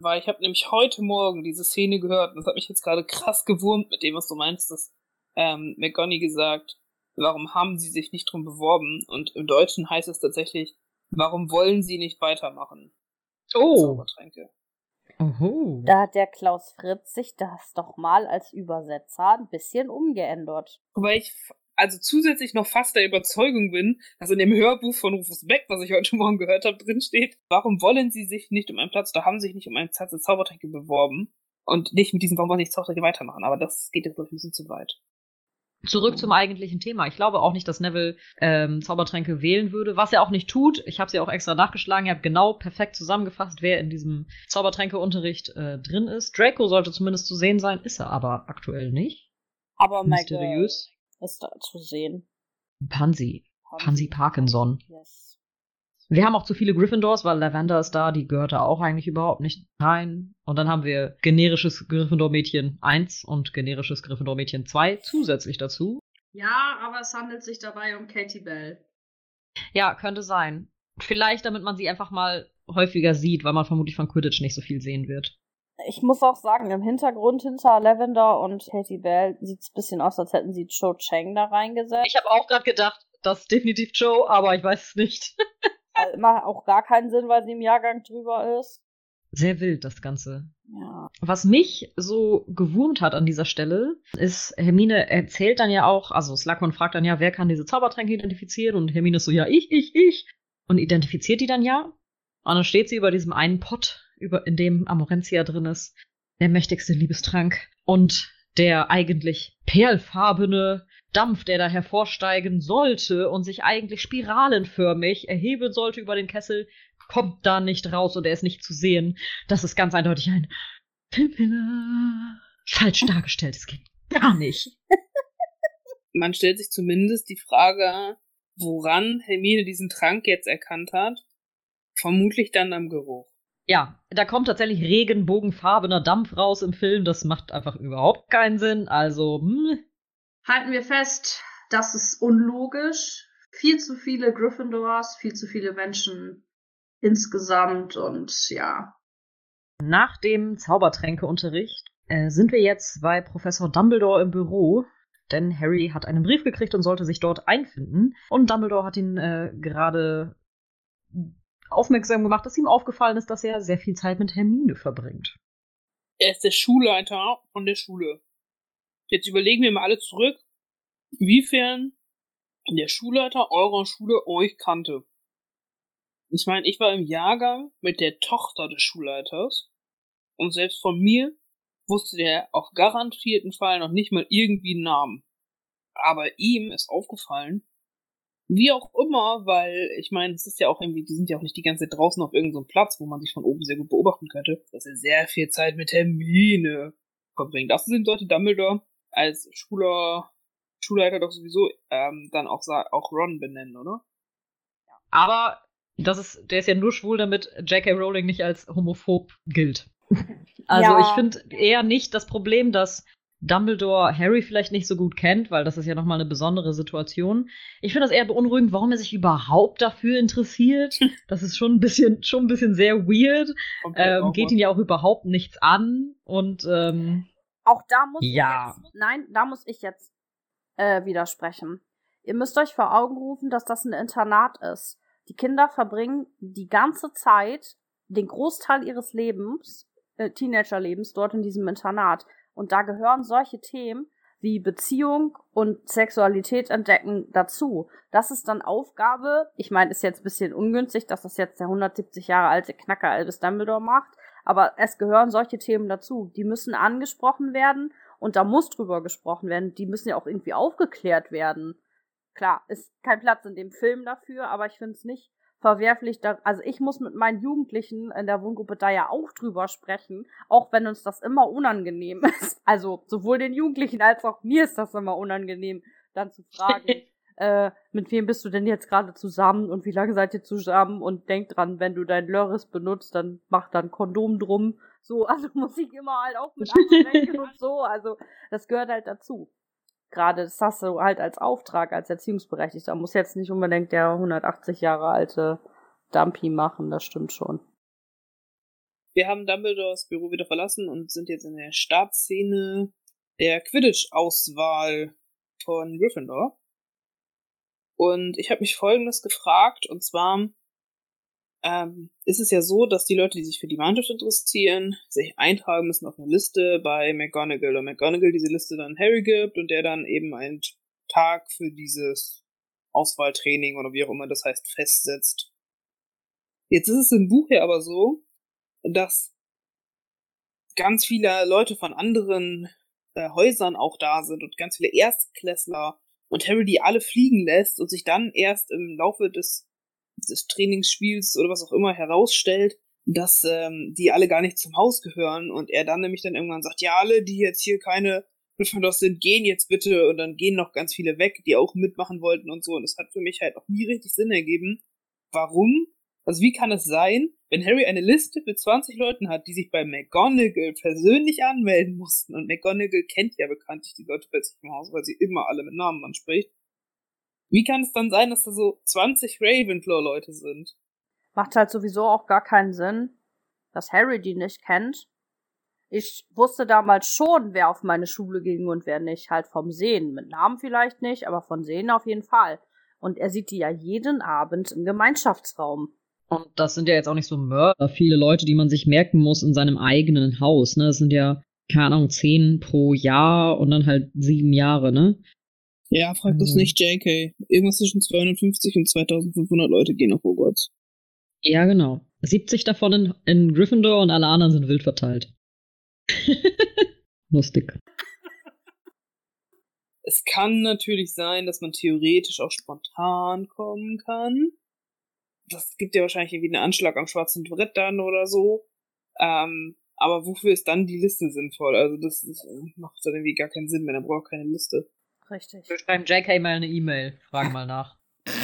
weil ich habe nämlich heute Morgen diese Szene gehört und das hat mich jetzt gerade krass gewurmt mit dem, was du meinst, dass ähm, McGonny gesagt, warum haben sie sich nicht drum beworben? Und im Deutschen heißt es tatsächlich, warum wollen sie nicht weitermachen? Zaubertränke. Oho. Da hat der Klaus Fritz sich das doch mal als Übersetzer ein bisschen umgeändert. Wobei ich also zusätzlich noch fast der Überzeugung bin, dass in dem Hörbuch von Rufus Beck, was ich heute Morgen gehört habe, drin steht, warum wollen sie sich nicht um einen Platz oder haben sich nicht um einen Platz in Zaubertränke beworben und nicht mit diesem, warum wollen sie nicht Zaubertränke weitermachen? Aber das geht jetzt, glaube ich, ein bisschen zu weit. Zurück zum eigentlichen Thema. Ich glaube auch nicht, dass Neville ähm, Zaubertränke wählen würde, was er auch nicht tut. Ich habe sie auch extra nachgeschlagen. Ich habe genau perfekt zusammengefasst, wer in diesem Zaubertränkeunterricht äh, drin ist. Draco sollte zumindest zu sehen sein, ist er aber aktuell nicht. Aber Mysteriös. Ist da zu sehen. Pansy. Pansy Parkinson. Yes. Wir haben auch zu viele Gryffindors, weil Lavender ist da, die gehört da auch eigentlich überhaupt nicht rein. Und dann haben wir generisches Gryffindor-Mädchen 1 und generisches Gryffindor-Mädchen 2 zusätzlich dazu. Ja, aber es handelt sich dabei um Katie Bell. Ja, könnte sein. Vielleicht, damit man sie einfach mal häufiger sieht, weil man vermutlich von Quidditch nicht so viel sehen wird. Ich muss auch sagen, im Hintergrund hinter Lavender und Katie Bell sieht's ein bisschen aus, als hätten sie Cho Chang da reingesetzt. Ich habe auch gerade gedacht, das ist definitiv Joe, aber ich weiß es nicht. Also, Macht auch gar keinen Sinn, weil sie im Jahrgang drüber ist. Sehr wild, das Ganze. Ja. Was mich so gewurmt hat an dieser Stelle, ist, Hermine erzählt dann ja auch, also Slughorn fragt dann ja, wer kann diese Zaubertränke identifizieren? Und Hermine ist so, ja, ich, ich, ich. Und identifiziert die dann ja. Und dann steht sie über diesem einen Pott, über, in dem Amorentia drin ist. der mächtigste Liebestrank und der eigentlich perlfarbene Dampf, der da hervorsteigen sollte und sich eigentlich spiralenförmig erheben sollte über den Kessel, kommt da nicht raus und er ist nicht zu sehen. Das ist ganz eindeutig ein Pimpiner. Falsch dargestelltes Kind. Gar nicht. Man stellt sich zumindest die Frage, woran Hermine diesen Trank jetzt erkannt hat. Vermutlich dann am Geruch. Ja, da kommt tatsächlich regenbogenfarbener Dampf raus im Film. Das macht einfach überhaupt keinen Sinn. Also, hm. Halten wir fest, das ist unlogisch. Viel zu viele Gryffindors, viel zu viele Menschen insgesamt und ja. Nach dem Zaubertränkeunterricht äh, sind wir jetzt bei Professor Dumbledore im Büro, denn Harry hat einen Brief gekriegt und sollte sich dort einfinden. Und Dumbledore hat ihn äh, gerade aufmerksam gemacht, dass ihm aufgefallen ist, dass er sehr viel Zeit mit Hermine verbringt. Er ist der Schulleiter von der Schule. Jetzt überlegen wir mal alle zurück, inwiefern der Schulleiter eurer Schule euch kannte. Ich meine, ich war im Jahrgang mit der Tochter des Schulleiters und selbst von mir wusste der auf garantierten Fall noch nicht mal irgendwie einen Namen. Aber ihm ist aufgefallen, wie auch immer, weil ich meine, es ist ja auch irgendwie, die sind ja auch nicht die ganze Zeit draußen auf irgendeinem so Platz, wo man sich von oben sehr gut beobachten könnte, dass er sehr viel Zeit mit Hermine verbringt. Das sind sollte Dumbledore als Schuler, Schulleiter doch sowieso ähm, dann auch, auch Ron benennen, oder? Aber das ist, der ist ja nur schwul, damit J.K. Rowling nicht als homophob gilt. Also ja. ich finde eher nicht das Problem, dass Dumbledore Harry vielleicht nicht so gut kennt, weil das ist ja nochmal eine besondere Situation. Ich finde das eher beunruhigend, warum er sich überhaupt dafür interessiert. Das ist schon ein bisschen, schon ein bisschen sehr weird. Okay, ähm, geht ihn ja auch überhaupt nichts an und ähm, auch da muss ja. ich jetzt, nein, da muss ich jetzt äh, widersprechen. Ihr müsst euch vor Augen rufen, dass das ein Internat ist. Die Kinder verbringen die ganze Zeit, den Großteil ihres Lebens, äh, Teenagerlebens dort in diesem Internat. Und da gehören solche Themen wie Beziehung und Sexualität entdecken dazu. Das ist dann Aufgabe. Ich meine, ist jetzt ein bisschen ungünstig, dass das jetzt der 170 Jahre alte Knacker Albus Dumbledore macht. Aber es gehören solche Themen dazu. Die müssen angesprochen werden und da muss drüber gesprochen werden. Die müssen ja auch irgendwie aufgeklärt werden. Klar, ist kein Platz in dem Film dafür, aber ich finde es nicht verwerflich. Da, also ich muss mit meinen Jugendlichen in der Wohngruppe da ja auch drüber sprechen, auch wenn uns das immer unangenehm ist. Also sowohl den Jugendlichen als auch mir ist das immer unangenehm, dann zu fragen, äh, mit wem bist du denn jetzt gerade zusammen und wie lange seid ihr zusammen und denk dran, wenn du dein Lörres benutzt, dann mach dann Kondom drum. So, also muss ich immer halt auch mit ansprechen und so. Also das gehört halt dazu gerade das hast du halt als Auftrag, als Erziehungsberechtigter. Muss jetzt nicht unbedingt der 180 Jahre alte Dumpy machen, das stimmt schon. Wir haben Dumbledores Büro wieder verlassen und sind jetzt in der Startszene der Quidditch-Auswahl von Gryffindor. Und ich habe mich folgendes gefragt, und zwar, ähm, ist es ja so, dass die Leute, die sich für die Mannschaft interessieren, sich eintragen müssen auf eine Liste bei McGonagall und McGonagall diese Liste dann Harry gibt und der dann eben einen Tag für dieses Auswahltraining oder wie auch immer das heißt festsetzt. Jetzt ist es im Buch ja aber so, dass ganz viele Leute von anderen äh, Häusern auch da sind und ganz viele Erstklässler und Harry die alle fliegen lässt und sich dann erst im Laufe des des Trainingsspiels oder was auch immer herausstellt, dass ähm, die alle gar nicht zum Haus gehören und er dann nämlich dann irgendwann sagt, ja, alle, die jetzt hier keine Gryffindors sind, gehen jetzt bitte und dann gehen noch ganz viele weg, die auch mitmachen wollten und so und das hat für mich halt auch nie richtig Sinn ergeben. Warum? Also wie kann es sein, wenn Harry eine Liste mit 20 Leuten hat, die sich bei McGonagall persönlich anmelden mussten und McGonagall kennt ja bekanntlich die Leute sich im Haus, weil sie immer alle mit Namen anspricht, wie kann es dann sein, dass da so 20 Ravenclaw-Leute sind? Macht halt sowieso auch gar keinen Sinn, dass Harry die nicht kennt. Ich wusste damals schon, wer auf meine Schule ging und wer nicht. Halt vom Sehen. Mit Namen vielleicht nicht, aber von Sehen auf jeden Fall. Und er sieht die ja jeden Abend im Gemeinschaftsraum. Und das sind ja jetzt auch nicht so Mörder, viele Leute, die man sich merken muss in seinem eigenen Haus. Ne? Das sind ja, keine Ahnung, zehn pro Jahr und dann halt sieben Jahre, ne? Ja, frag das nicht JK. Irgendwas zwischen 250 und 2500 Leute gehen auf Hogwarts. Ja, genau. 70 davon in, in Gryffindor und alle anderen sind wild verteilt. Lustig. Es kann natürlich sein, dass man theoretisch auch spontan kommen kann. Das gibt ja wahrscheinlich irgendwie einen Anschlag am schwarzen Brett dann oder so. Ähm, aber wofür ist dann die Liste sinnvoll? Also das ist, macht dann irgendwie gar keinen Sinn mehr. Dann braucht keine Liste. Richtig. Wir schreiben JK mal eine E-Mail. Fragen mal nach.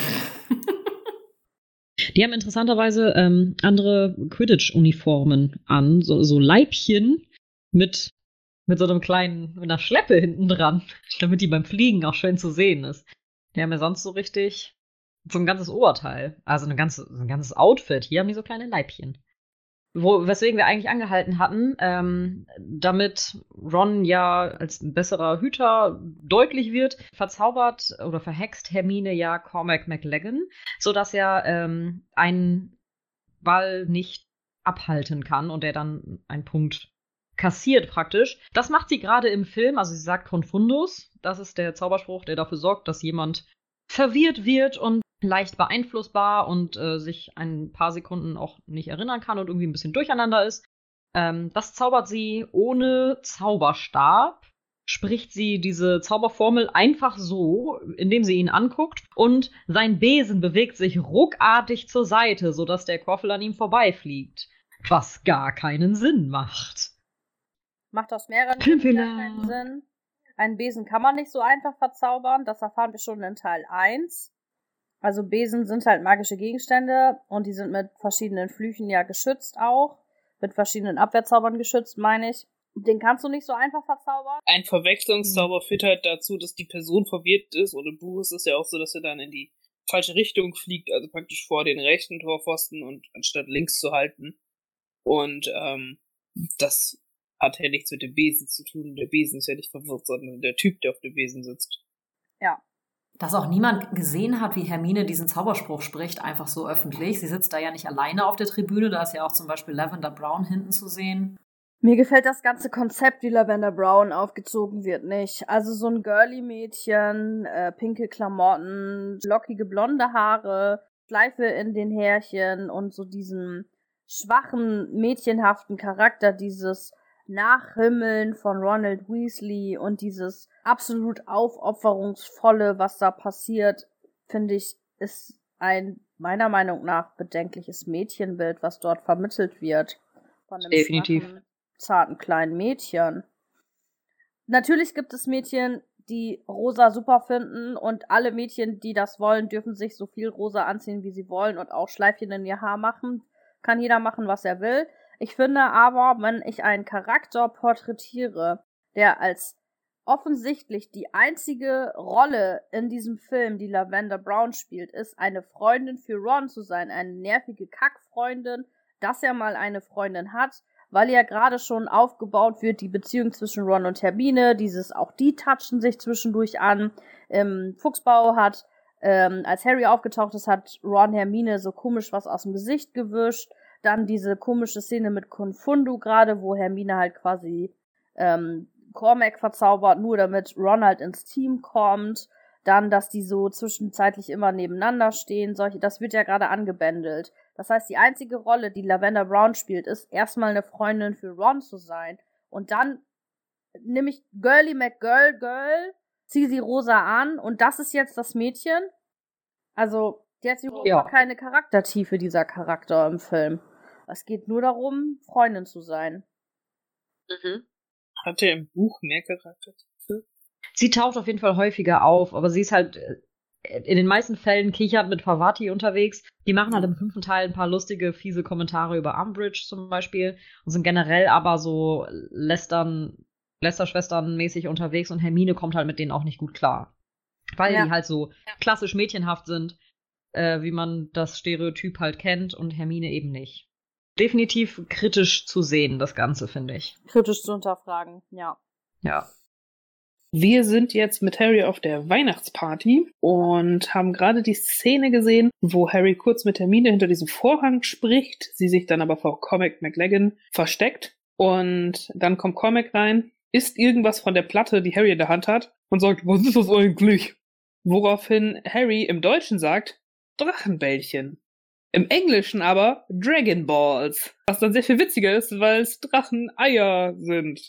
Die haben interessanterweise ähm, andere Quidditch-Uniformen an, so, so Leibchen mit, mit so einem kleinen, mit einer Schleppe hinten dran, damit die beim Fliegen auch schön zu sehen ist. Die haben ja sonst so richtig so ein ganzes Oberteil, also eine ganze, ein ganzes Outfit. Hier haben die so kleine Leibchen. Wo, weswegen wir eigentlich angehalten hatten, ähm, damit Ron ja als besserer Hüter deutlich wird, verzaubert oder verhext Hermine ja Cormac McLagan, sodass er ähm, einen Ball nicht abhalten kann und er dann einen Punkt kassiert praktisch. Das macht sie gerade im Film, also sie sagt Confundus, das ist der Zauberspruch, der dafür sorgt, dass jemand verwirrt wird und leicht beeinflussbar und äh, sich ein paar Sekunden auch nicht erinnern kann und irgendwie ein bisschen durcheinander ist. Ähm, das zaubert sie ohne Zauberstab. Spricht sie diese Zauberformel einfach so, indem sie ihn anguckt und sein Besen bewegt sich ruckartig zur Seite, sodass der Quaffel an ihm vorbeifliegt. Was gar keinen Sinn macht. Macht aus mehreren Gründen keinen Sinn. Einen Besen kann man nicht so einfach verzaubern, das erfahren wir schon in Teil 1. Also Besen sind halt magische Gegenstände und die sind mit verschiedenen Flüchen ja geschützt auch. Mit verschiedenen Abwehrzaubern geschützt, meine ich. Den kannst du nicht so einfach verzaubern. Ein Verwechslungszauber führt halt dazu, dass die Person verwirrt ist. Und im Buch ist es ja auch so, dass er dann in die falsche Richtung fliegt, also praktisch vor den rechten Torpfosten und anstatt links zu halten. Und ähm, das hat ja nichts mit dem Besen zu tun. Der Besen ist ja nicht verwirrt, sondern der Typ, der auf dem Besen sitzt. Ja, dass auch niemand gesehen hat, wie Hermine diesen Zauberspruch spricht, einfach so öffentlich. Sie sitzt da ja nicht alleine auf der Tribüne, da ist ja auch zum Beispiel Lavender Brown hinten zu sehen. Mir gefällt das ganze Konzept, wie Lavender Brown aufgezogen wird, nicht. Also so ein Girly-Mädchen, äh, pinke Klamotten, lockige blonde Haare, Schleife in den Härchen und so diesen schwachen, mädchenhaften Charakter, dieses Nachhimmeln von Ronald Weasley und dieses absolut aufopferungsvolle, was da passiert, finde ich, ist ein meiner Meinung nach bedenkliches Mädchenbild, was dort vermittelt wird. Von einem Definitiv. Schwachen, zarten kleinen Mädchen. Natürlich gibt es Mädchen, die rosa super finden und alle Mädchen, die das wollen, dürfen sich so viel rosa anziehen, wie sie wollen und auch Schleifchen in ihr Haar machen. Kann jeder machen, was er will. Ich finde aber, wenn ich einen Charakter porträtiere, der als offensichtlich die einzige Rolle in diesem Film, die Lavender Brown spielt, ist, eine Freundin für Ron zu sein, eine nervige Kackfreundin, dass er mal eine Freundin hat, weil ja gerade schon aufgebaut wird, die Beziehung zwischen Ron und Hermine, dieses auch die touchen sich zwischendurch an. Im Fuchsbau hat, ähm, als Harry aufgetaucht ist, hat Ron Hermine so komisch was aus dem Gesicht gewischt. Dann diese komische Szene mit Confundu gerade, wo Hermine halt quasi ähm, Cormac verzaubert, nur damit Ronald ins Team kommt. Dann, dass die so zwischenzeitlich immer nebeneinander stehen. Solche, das wird ja gerade angebändelt. Das heißt, die einzige Rolle, die Lavender Brown spielt, ist erstmal eine Freundin für Ron zu sein. Und dann nehme ich Girly McGirl Girl, ziehe sie rosa an und das ist jetzt das Mädchen. Also, die hat überhaupt ja. keine Charaktertiefe, dieser Charakter im Film. Es geht nur darum, Freundin zu sein. Mhm. Hat er im Buch mehr Charakter? Sie taucht auf jeden Fall häufiger auf, aber sie ist halt äh, in den meisten Fällen kichert mit Favati unterwegs. Die machen halt im fünften Teil ein paar lustige, fiese Kommentare über Umbridge zum Beispiel und sind generell aber so lästern, Lästerschwestern mäßig unterwegs und Hermine kommt halt mit denen auch nicht gut klar. Weil ja. die halt so klassisch mädchenhaft sind, äh, wie man das Stereotyp halt kennt und Hermine eben nicht definitiv kritisch zu sehen, das Ganze, finde ich. Kritisch zu hinterfragen, ja. Ja. Wir sind jetzt mit Harry auf der Weihnachtsparty und haben gerade die Szene gesehen, wo Harry kurz mit Hermine hinter diesem Vorhang spricht, sie sich dann aber vor Cormac McLagan versteckt und dann kommt Cormac rein, isst irgendwas von der Platte, die Harry in der Hand hat und sagt, was ist das eigentlich? Woraufhin Harry im Deutschen sagt, Drachenbällchen. Im Englischen aber Dragon Balls. Was dann sehr viel witziger ist, weil es Dracheneier sind.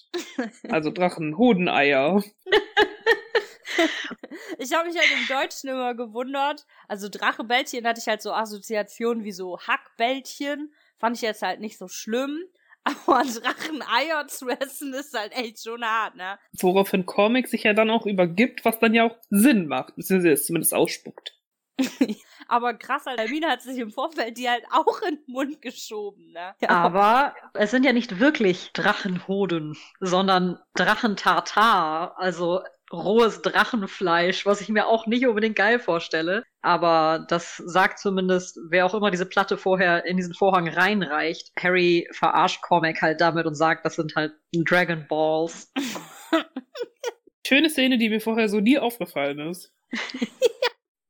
Also Drachenhodeneier. ich habe mich halt im Deutschen immer gewundert. Also Drachebällchen hatte ich halt so Assoziationen wie so Hackbällchen. Fand ich jetzt halt nicht so schlimm. Aber Dracheneier zu essen ist halt echt schon hart, ne? Woraufhin Comic sich ja dann auch übergibt, was dann ja auch Sinn macht, beziehungsweise es zumindest ausspuckt. Aber krass, Hermine hat sich im Vorfeld die halt auch in den Mund geschoben, ne? Ja. Aber es sind ja nicht wirklich Drachenhoden, sondern Drachentartar. Also rohes Drachenfleisch, was ich mir auch nicht unbedingt geil vorstelle. Aber das sagt zumindest, wer auch immer diese Platte vorher in diesen Vorhang reinreicht. Harry verarscht Cormac halt damit und sagt, das sind halt Dragon Balls. Schöne Szene, die mir vorher so nie aufgefallen ist.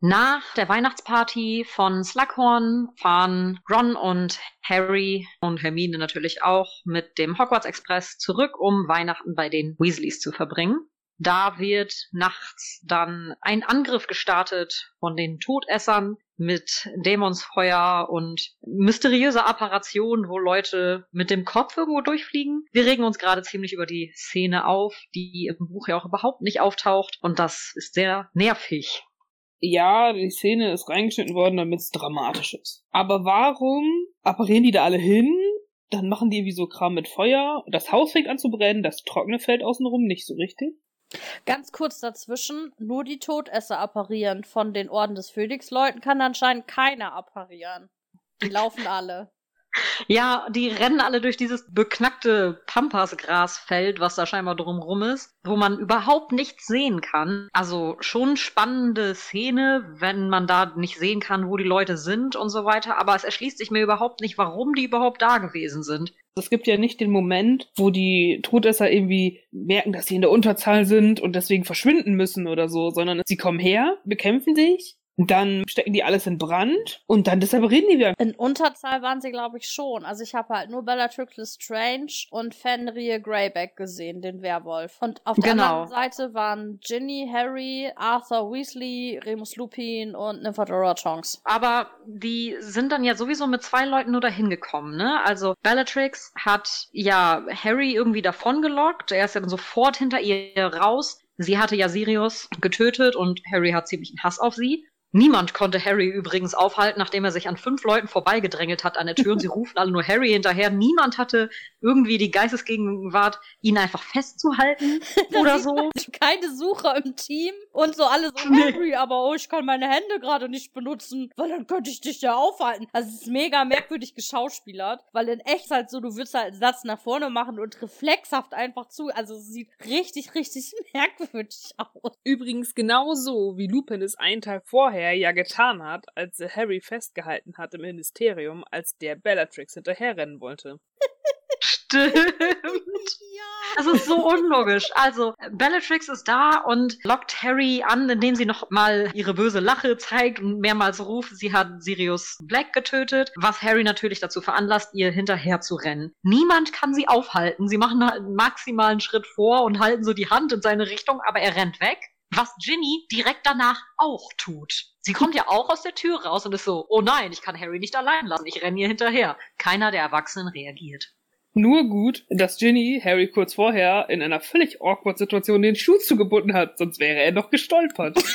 Nach der Weihnachtsparty von Slughorn fahren Ron und Harry und Hermine natürlich auch mit dem Hogwarts Express zurück, um Weihnachten bei den Weasleys zu verbringen. Da wird nachts dann ein Angriff gestartet von den Todessern mit Dämonsfeuer und mysteriöser Apparation, wo Leute mit dem Kopf irgendwo durchfliegen. Wir regen uns gerade ziemlich über die Szene auf, die im Buch ja auch überhaupt nicht auftaucht und das ist sehr nervig. Ja, die Szene ist reingeschnitten worden, damit es dramatisch ist. Aber warum apparieren die da alle hin? Dann machen die wie so Kram mit Feuer. Das Haus fängt an zu brennen, das trockene fällt außenrum nicht so richtig. Ganz kurz dazwischen, nur die Todesser apparieren. Von den Orden des Phönix-Leuten kann anscheinend keiner apparieren. Die laufen alle. Ja, die rennen alle durch dieses beknackte Pampasgrasfeld, was da scheinbar drumrum ist, wo man überhaupt nichts sehen kann. Also schon spannende Szene, wenn man da nicht sehen kann, wo die Leute sind und so weiter, aber es erschließt sich mir überhaupt nicht, warum die überhaupt da gewesen sind. Es gibt ja nicht den Moment, wo die Todesser irgendwie merken, dass sie in der Unterzahl sind und deswegen verschwinden müssen oder so, sondern sie kommen her, bekämpfen sich dann stecken die alles in Brand und dann deshalb reden die wieder. In Unterzahl waren sie, glaube ich, schon. Also ich habe halt nur Bellatrix Lestrange und Fenrir Greyback gesehen, den Werwolf. Und auf der Genau. anderen Seite waren Ginny, Harry, Arthur Weasley, Remus Lupin und Nymphadora Tonks. Aber die sind dann ja sowieso mit zwei Leuten nur dahin gekommen, ne? Also Bellatrix hat ja Harry irgendwie davongelockt. Er ist ja dann sofort hinter ihr raus. Sie hatte ja Sirius getötet und Harry hat ziemlichen Hass auf sie. Niemand konnte Harry übrigens aufhalten, nachdem er sich an fünf Leuten vorbeigedrängelt hat an der Tür und sie rufen alle nur Harry hinterher. Niemand hatte irgendwie die Geistesgegenwart, ihn einfach festzuhalten oder so. Keine Sucher im Team und so alle so, Nee. Harry, aber oh, ich kann meine Hände gerade nicht benutzen, weil dann könnte ich dich ja aufhalten. Also es ist mega merkwürdig geschauspielert, weil in echt halt so, du würdest halt einen Satz nach vorne machen und reflexhaft einfach zu. Also es sieht richtig, richtig merkwürdig aus. Übrigens genauso, wie Lupin es einen Tag vorher ja getan hat, als er Harry festgehalten hat im Ministerium, als der Bellatrix hinterherrennen wollte. Stimmt. Ja. Das ist so unlogisch. Also, Bellatrix ist da und lockt Harry an, indem sie noch mal ihre böse Lache zeigt und mehrmals ruft, sie hat Sirius Black getötet, was Harry natürlich dazu veranlasst, ihr hinterher zu rennen. Niemand kann sie aufhalten. Sie machen halt einen maximalen Schritt vor und halten so die Hand in seine Richtung, aber er rennt weg. Was Ginny direkt danach auch tut. Sie kommt ja auch aus der Tür raus und ist so, oh nein, ich kann Harry nicht allein lassen, ich renne ihr hinterher. Keiner der Erwachsenen reagiert. Nur gut, dass Ginny Harry kurz vorher in einer völlig awkward Situation den Schuh zugebunden hat, sonst wäre er noch gestolpert.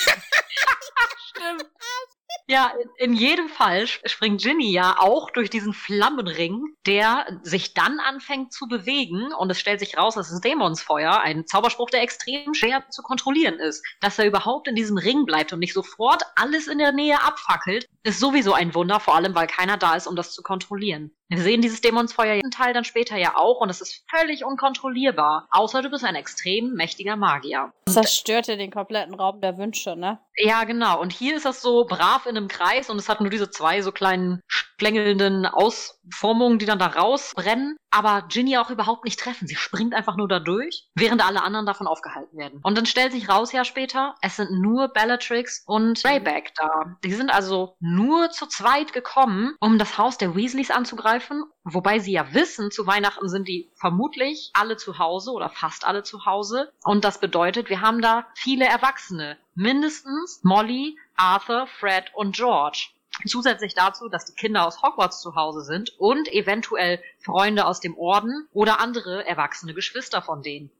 Ja, in jedem Fall springt Ginny ja auch durch diesen Flammenring, der sich dann anfängt zu bewegen und es stellt sich raus, dass es Dämonsfeuer, ein Zauberspruch, der extrem schwer zu kontrollieren ist. Dass er überhaupt in diesem Ring bleibt und nicht sofort alles in der Nähe abfackelt, ist sowieso ein Wunder, vor allem weil keiner da ist, um das zu kontrollieren. Wir sehen dieses Dämonsfeuer jeden Teil dann später ja auch und es ist völlig unkontrollierbar, außer du bist ein extrem mächtiger Magier. Zerstörte den kompletten Raum der Wünsche, ne? Ja, genau. Und hier ist das so brav in einem Kreis und es hat nur diese zwei so kleinen schlängelnden Ausformungen, die dann da rausbrennen, aber Ginny auch überhaupt nicht treffen. Sie springt einfach nur da durch, während alle anderen davon aufgehalten werden. Und dann stellt sich raus ja später, es sind nur Bellatrix und Greyback da. Die sind also nur zu zweit gekommen, um das Haus der Weasleys anzugreifen, wobei sie ja wissen, zu Weihnachten sind die vermutlich alle zu Hause oder fast alle zu Hause. Und das bedeutet, wir haben da viele Erwachsene. Mindestens Molly, Arthur, Fred und George. Zusätzlich dazu, dass die Kinder aus Hogwarts zu Hause sind und eventuell Freunde aus dem Orden oder andere erwachsene Geschwister von denen.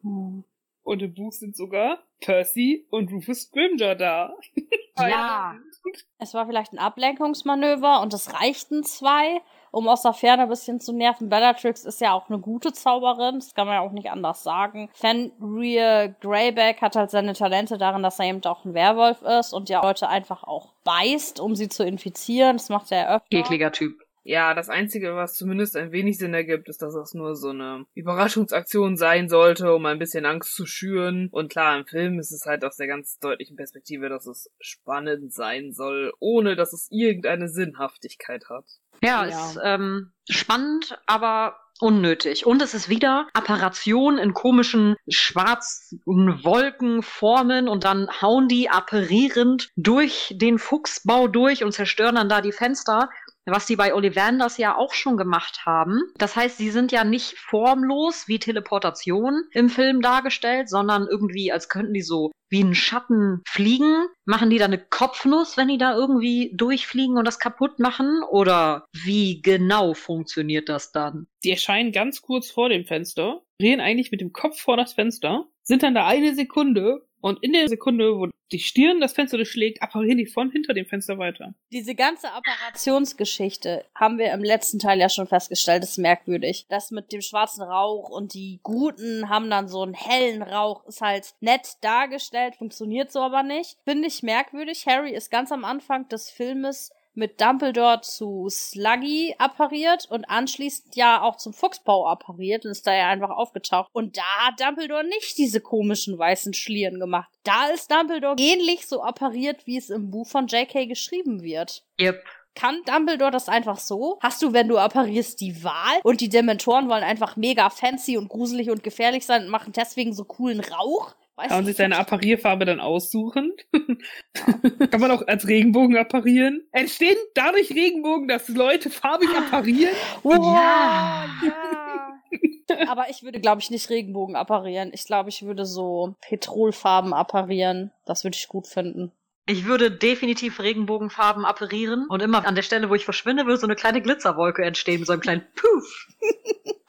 Und im Buch sind sogar Percy und Rufus Scrimger da. Ja. Es war vielleicht ein Ablenkungsmanöver und es reichten zwei, um aus der Ferne ein bisschen zu nerven. Bellatrix ist ja auch eine gute Zauberin, das kann man ja auch nicht anders sagen. Fenrir Greyback hat halt seine Talente darin, dass er eben auch ein Werwolf ist und ja Leute einfach auch beißt, um sie zu infizieren. Das macht er öfter. Ekliger Typ. Ja, das Einzige, was zumindest ein wenig Sinn ergibt, ist, dass das nur so eine Überraschungsaktion sein sollte, um ein bisschen Angst zu schüren. Und klar, im Film ist es halt aus der ganz deutlichen Perspektive, dass es spannend sein soll, ohne dass es irgendeine Sinnhaftigkeit hat. Ja, Ja. ist ähm, spannend, aber unnötig. Und es ist wieder Apparation in komischen schwarzen Wolkenformen und dann hauen die apparierend durch den Fuchsbau durch und zerstören dann da die Fenster. Was die bei Ollivanders ja auch schon gemacht haben. Das heißt, sie sind ja nicht formlos wie Teleportation im Film dargestellt, sondern irgendwie, als könnten die so wie ein Schatten fliegen. Machen die da eine Kopfnuss, wenn die da irgendwie durchfliegen und das kaputt machen? Oder wie genau funktioniert das dann? Die erscheinen ganz kurz vor dem Fenster, drehen eigentlich mit dem Kopf vor das Fenster, sind dann da eine Sekunde und in der Sekunde, wo die Stirn das Fenster durchschlägt, apparieren die von hinter dem Fenster weiter. Diese ganze Apparationsgeschichte haben wir im letzten Teil ja schon festgestellt, ist merkwürdig. Das mit dem schwarzen Rauch und die Guten haben dann so einen hellen Rauch, ist halt nett dargestellt, funktioniert so aber nicht. Finde ich merkwürdig. Harry ist ganz am Anfang des Filmes mit Dumbledore zu Sluggy appariert und anschließend ja auch zum Fuchsbau appariert und ist da ja einfach aufgetaucht. Und da hat Dumbledore nicht diese komischen weißen Schlieren gemacht. Da ist Dumbledore ähnlich so appariert, wie es im Buch von J.K. geschrieben wird. Yep. Kann Dumbledore das einfach so? Hast du, wenn du apparierst, die Wahl und die Dementoren wollen einfach mega fancy und gruselig und gefährlich sein und machen deswegen so coolen Rauch? Weiß Kann man ich sich seine nicht. Apparierfarbe dann aussuchen? Kann man auch als Regenbogen apparieren? Entstehen dadurch Regenbogen, dass Leute farbig apparieren? Wow, Ja. ja. Aber ich würde, glaube ich, nicht Regenbogen apparieren. Ich glaube, ich würde so Petrolfarben apparieren. Das würde ich gut finden. Ich würde definitiv Regenbogenfarben apparieren und immer an der Stelle, wo ich verschwinde, würde so eine kleine Glitzerwolke entstehen, mit so einem kleinen Puff.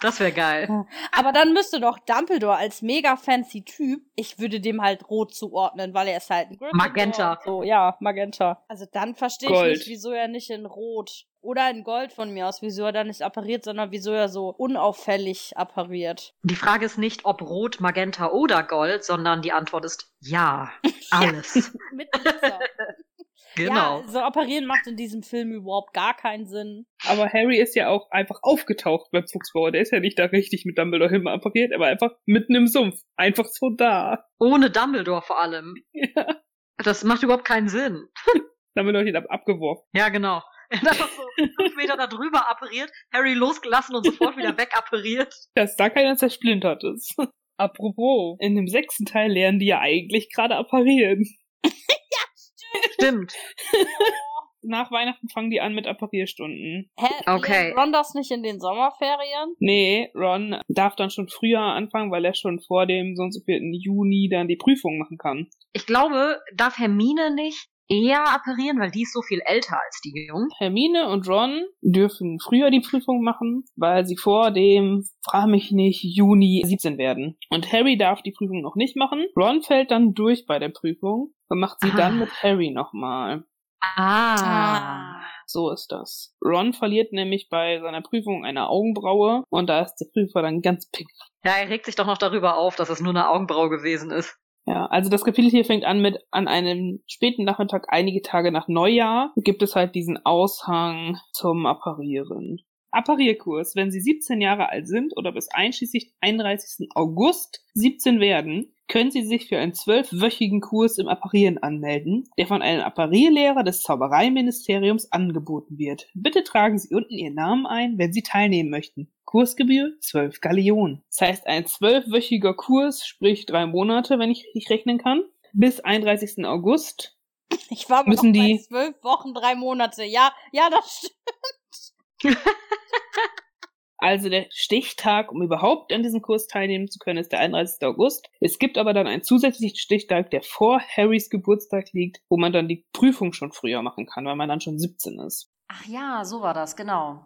Das wäre geil. Aber dann müsste doch Dumbledore als mega fancy Typ, ich würde dem halt rot zuordnen, weil er ist halt ein Gryffindor Magenta. So, ja, Magenta. Also dann verstehe ich nicht, wieso er nicht in rot oder in Gold von mir aus, wieso er dann nicht appariert, sondern wieso er so unauffällig appariert. Die Frage ist nicht, ob Rot, Magenta oder Gold, sondern die Antwort ist ja. Alles. Mit Glitzer. Genau. Ja, so apparieren macht in diesem Film überhaupt gar keinen Sinn. Aber Harry ist ja auch einfach aufgetaucht beim Fuchsbauer. Der ist ja nicht da richtig mit Dumbledore hin appariert, aber einfach mitten im Sumpf. Einfach so da. Ohne Dumbledore vor allem. Ja. Das macht überhaupt keinen Sinn. Dumbledore hat ihn ab abgeworfen. Ja, genau. Er hat einfach so fünf Meter da drüber appariert, Harry losgelassen und sofort wieder wegappariert. Dass da keiner zersplintert ist. Apropos, in dem sechsten Teil lernen die ja eigentlich gerade apparieren. Stimmt. Nach Weihnachten fangen die an mit Apparierstunden. Hä? Okay. lernt Ron das nicht in den Sommerferien? Nee, Ron darf dann schon früher anfangen, weil er schon vor dem so und so 4. Juni dann die Prüfung machen kann. Ich glaube, darf Hermine nicht eher apparieren, weil die ist so viel älter als die Jungen. Hermine und Ron dürfen früher die Prüfung machen, weil sie vor dem, frag mich nicht, Juni 17 werden. Und Harry darf die Prüfung noch nicht machen. Ron fällt dann durch bei der Prüfung und macht sie Ah. dann mit Harry nochmal. Ah. So ist das. Ron verliert nämlich bei seiner Prüfung eine Augenbraue und da ist der Prüfer dann ganz pink. Ja, er regt sich doch noch darüber auf, dass es nur eine Augenbraue gewesen ist. Ja, also das Kapitel hier fängt an mit an einem späten Nachmittag, einige Tage nach Neujahr, gibt es halt diesen Aushang zum Apparieren. Apparierkurs, wenn Sie 17 Jahre alt sind oder bis einschließlich 31. August 17 werden, können Sie sich für einen zwölfwöchigen Kurs im Apparieren anmelden, der von einem Apparierlehrer des Zaubereiministeriums angeboten wird. Bitte tragen Sie unten Ihren Namen ein, wenn Sie teilnehmen möchten. Kursgebühr 12 Gallionen. Das heißt, ein zwölfwöchiger Kurs, sprich drei Monate, wenn ich richtig rechnen kann, bis 31. August. Ich war Müssen die- zwölf Wochen, drei Monate. Ja, ja, das stimmt. Also der Stichtag, um überhaupt an diesem Kurs teilnehmen zu können, ist der 31. August. Es gibt aber dann einen zusätzlichen Stichtag, der vor Harrys Geburtstag liegt, wo man dann die Prüfung schon früher machen kann, weil man dann schon 17 ist. Ach ja, so war das, genau.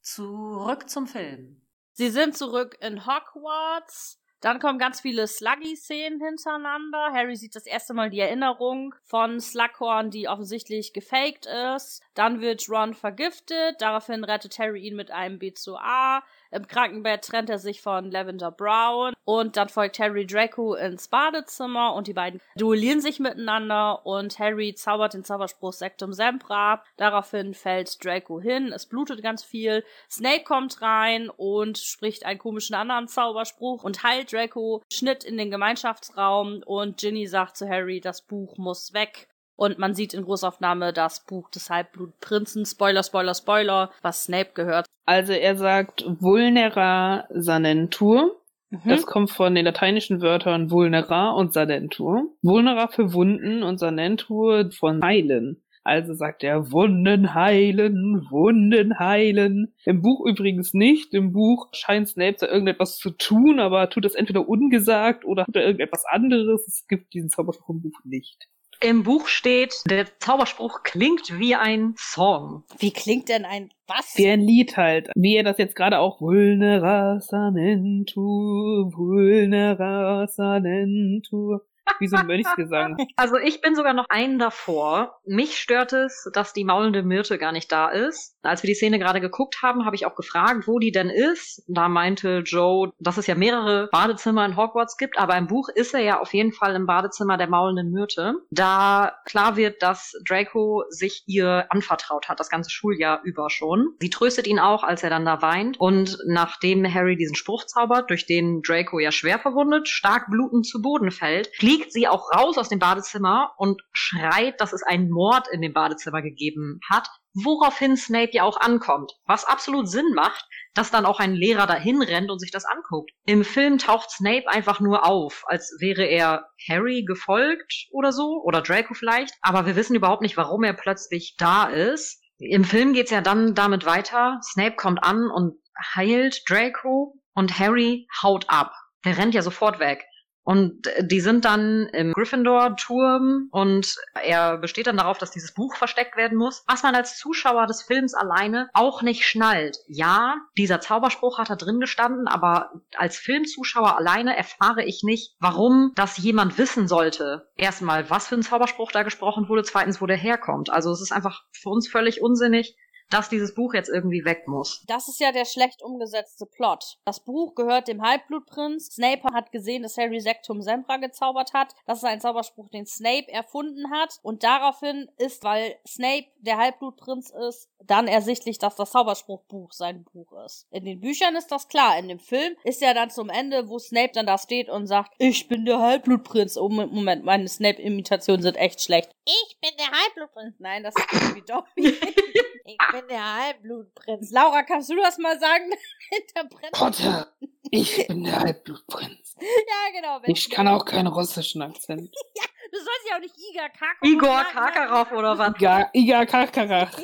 Zurück zum Film. Sie sind zurück in Hogwarts. Dann kommen ganz viele Sluggy-Szenen hintereinander. Harry sieht das erste Mal die Erinnerung von Slughorn, die offensichtlich gefaked ist. Dann wird Ron vergiftet. Daraufhin rettet Harry ihn mit einem B2A. Im Krankenbett trennt er sich von Lavender Brown und dann folgt Harry Draco ins Badezimmer und die beiden duellieren sich miteinander und Harry zaubert den Zauberspruch Sectum Sempra. Daraufhin fällt Draco hin, es blutet ganz viel. Snape kommt rein und spricht einen komischen anderen Zauberspruch und heilt Draco. Schnitt in den Gemeinschaftsraum und Ginny sagt zu Harry, das Buch muss weg. Und man sieht in Großaufnahme das Buch des Halbblutprinzen. Spoiler, Spoiler, Spoiler, was Snape gehört. Also er sagt vulnera sanentur. Mhm. Das kommt von den lateinischen Wörtern vulnera und sanentur. Vulnera für Wunden und sanentur von heilen. Also sagt er Wunden heilen, Wunden heilen. Im Buch übrigens nicht. Im Buch scheint Snape da irgendetwas zu tun, aber tut es entweder ungesagt oder tut er irgendetwas anderes. Es gibt diesen Zauberspruch im Buch nicht. Im Buch steht, der Zauberspruch klingt wie ein Song. Wie klingt denn ein was? Wie ein Lied halt. Wie er das jetzt gerade auch Vulnera Sanentur, Vulnera Sanentur wie so ein Mönchsgesang. Also ich bin sogar noch einen davor. Mich stört es, dass die maulende Myrte gar nicht da ist. Als wir die Szene gerade geguckt haben, habe ich auch gefragt, wo die denn ist. Da meinte Joe, dass es ja mehrere Badezimmer in Hogwarts gibt, aber im Buch ist er ja auf jeden Fall im Badezimmer der maulenden Myrte. Da klar wird, dass Draco sich ihr anvertraut hat, das ganze Schuljahr über schon. Sie tröstet ihn auch, als er dann da weint. Und nachdem Harry diesen Spruch zaubert, durch den Draco ja schwer verwundet, stark blutend zu Boden fällt, fliegt fliegt sie auch raus aus dem Badezimmer und schreit, dass es einen Mord in dem Badezimmer gegeben hat, woraufhin Snape ja auch ankommt. Was absolut Sinn macht, dass dann auch ein Lehrer dahin rennt und sich das anguckt. Im Film taucht Snape einfach nur auf, als wäre er Harry gefolgt oder so, oder Draco vielleicht, aber wir wissen überhaupt nicht, warum er plötzlich da ist. Im Film geht's ja dann damit weiter. Snape kommt an und heilt Draco und Harry haut ab. Der rennt ja sofort weg. Und die sind dann im Gryffindor-Turm und er besteht dann darauf, dass dieses Buch versteckt werden muss, was man als Zuschauer des Films alleine auch nicht schnallt. Ja, dieser Zauberspruch hat da drin gestanden, aber als Filmzuschauer alleine erfahre ich nicht, warum das jemand wissen sollte. Erstmal, was für ein Zauberspruch da gesprochen wurde, zweitens, wo der herkommt. Also es ist einfach für uns völlig unsinnig, dass dieses Buch jetzt irgendwie weg muss. Das ist ja der schlecht umgesetzte Plot. Das Buch gehört dem Halbblutprinz. Snape hat gesehen, dass Harry Sectum Sempra gezaubert hat. Das ist ein Zauberspruch, den Snape erfunden hat. Und daraufhin ist, weil Snape der Halbblutprinz ist, dann ersichtlich, dass das Zauberspruchbuch sein Buch ist. In den Büchern ist das klar. In dem Film ist ja dann zum Ende, wo Snape dann da steht und sagt, ich bin der Halbblutprinz. Oh, Moment, meine Snape-Imitationen sind echt schlecht. Ich bin der Halbblutprinz. Nein, das ist irgendwie Dobby. ich bin der Halbblutprinz. Laura, kannst du das mal sagen? Potter, ich bin der Halbblutprinz. ja, genau. Ich kann auch keinen russischen Akzent. ja, du sollst ja auch nicht Igor Karkaroff Igor Karkaroff oder was? Igor, Igor Karkaroff.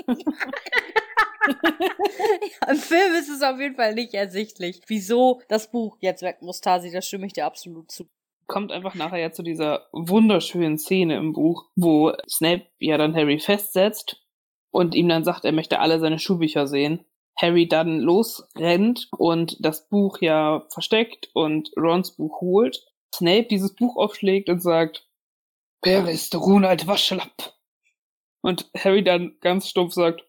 ja, Im Film ist es auf jeden Fall nicht ersichtlich, wieso das Buch jetzt weg muss, Tasi. Da stimme ich dir absolut zu kommt einfach nachher ja zu dieser wunderschönen Szene im Buch, wo Snape ja dann Harry festsetzt und ihm dann sagt, er möchte alle seine Schulbücher sehen. Harry dann losrennt und das Buch ja versteckt und Rons Buch holt. Snape dieses Buch aufschlägt und sagt, Wer ist Ronald Waschlapp? Und Harry dann ganz stumpf sagt,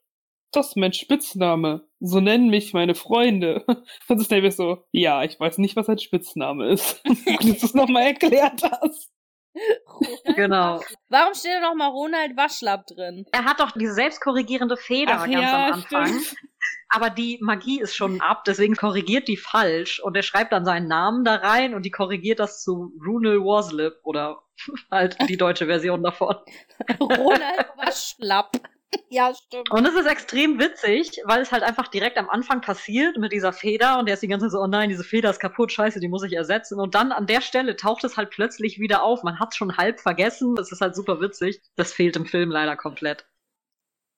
das ist mein Spitzname. So nennen mich meine Freunde. Und Snape ist so, ja, ich weiß nicht, was ein Spitzname ist. Gut, dass du es nochmal erklärt hast. Genau. Warum steht da nochmal Ronald Waschlapp drin? Er hat doch diese selbstkorrigierende Feder Ach, ganz ja, am Anfang. Stimmt. Aber die Magie ist schon ab, deswegen korrigiert die falsch und er schreibt dann seinen Namen da rein und die korrigiert das zu Runel Waslip oder halt die deutsche Version davon. Ronald Waschlapp. Ja, stimmt. Und es ist extrem witzig, weil es halt einfach direkt am Anfang passiert mit dieser Feder und der ist die ganze Zeit so, oh nein, diese Feder ist kaputt, scheiße, die muss ich ersetzen. Und dann an der Stelle taucht es halt plötzlich wieder auf. Man hat es schon halb vergessen. Das ist halt super witzig. Das fehlt im Film leider komplett.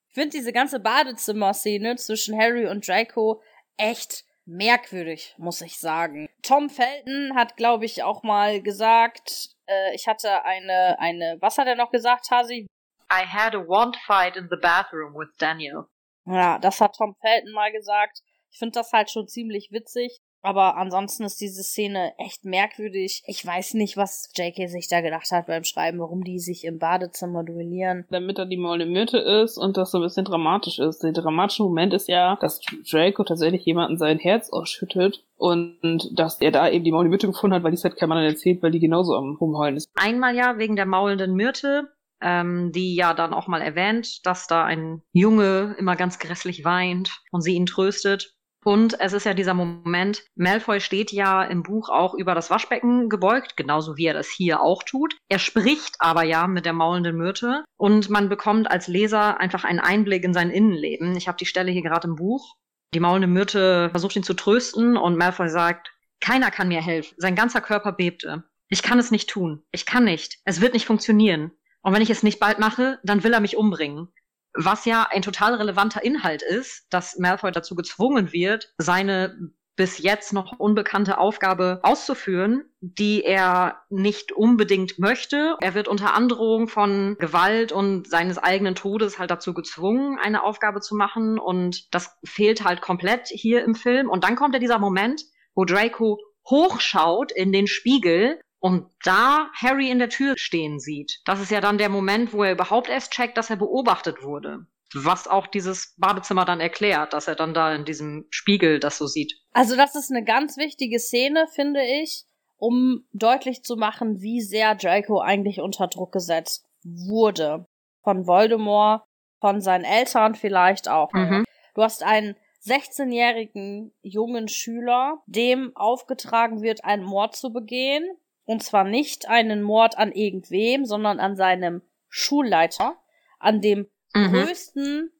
Ich finde diese ganze Badezimmer-Szene zwischen Harry und Draco echt merkwürdig, muss ich sagen. Tom Felton hat, glaube ich, auch mal gesagt, äh, ich hatte eine, eine, was hat er noch gesagt, Hasi? I had a wand fight in the bathroom with Daniel. Ja, das hat Tom Felton mal gesagt. Ich finde das halt schon ziemlich witzig. Aber ansonsten ist diese Szene echt merkwürdig. Ich weiß nicht, was JK sich da gedacht hat beim Schreiben, warum die sich im Badezimmer duellieren. Damit da die Maul in Myrte ist und das so ein bisschen dramatisch ist. Der dramatische Moment ist ja, dass Draco tatsächlich jemanden sein Herz ausschüttet und dass er da eben die Maul in Myrte gefunden hat, weil die hat kein Mann erzählt, weil die genauso am Rumheulen ist. Einmal ja wegen der maulenden Myrte, ähm, die ja dann auch mal erwähnt, dass da ein Junge immer ganz grässlich weint und sie ihn tröstet. Und es ist ja dieser Moment, Malfoy steht ja im Buch auch über das Waschbecken gebeugt, genauso wie er das hier auch tut. Er spricht aber ja mit der maulenden Myrte und man bekommt als Leser einfach einen Einblick in sein Innenleben. Ich habe die Stelle hier gerade im Buch. Die maulende Myrte versucht ihn zu trösten und Malfoy sagt, keiner kann mir helfen. Sein ganzer Körper bebte. Ich kann es nicht tun. Ich kann nicht. Es wird nicht funktionieren. Und wenn ich es nicht bald mache, dann will er mich umbringen was ja ein total relevanter Inhalt ist, dass Malfoy dazu gezwungen wird, seine bis jetzt noch unbekannte Aufgabe auszuführen, die er nicht unbedingt möchte. Er wird unter Androhung von Gewalt und seines eigenen Todes halt dazu gezwungen, eine Aufgabe zu machen. Und das fehlt halt komplett hier im Film. Und dann kommt ja dieser Moment, wo Draco hochschaut in den Spiegel und da Harry in der Tür stehen sieht, das ist ja dann der Moment, wo er überhaupt erst checkt, dass er beobachtet wurde. Was auch dieses Badezimmer dann erklärt, dass er dann da in diesem Spiegel das so sieht. Also das ist eine ganz wichtige Szene, finde ich, um deutlich zu machen, wie sehr Draco eigentlich unter Druck gesetzt wurde. Von Voldemort, von seinen Eltern vielleicht auch. Mhm. Du hast einen 16-jährigen jungen Schüler, dem aufgetragen wird, einen Mord zu begehen und zwar nicht einen Mord an irgendwem, sondern an seinem Schulleiter, an dem mhm. größten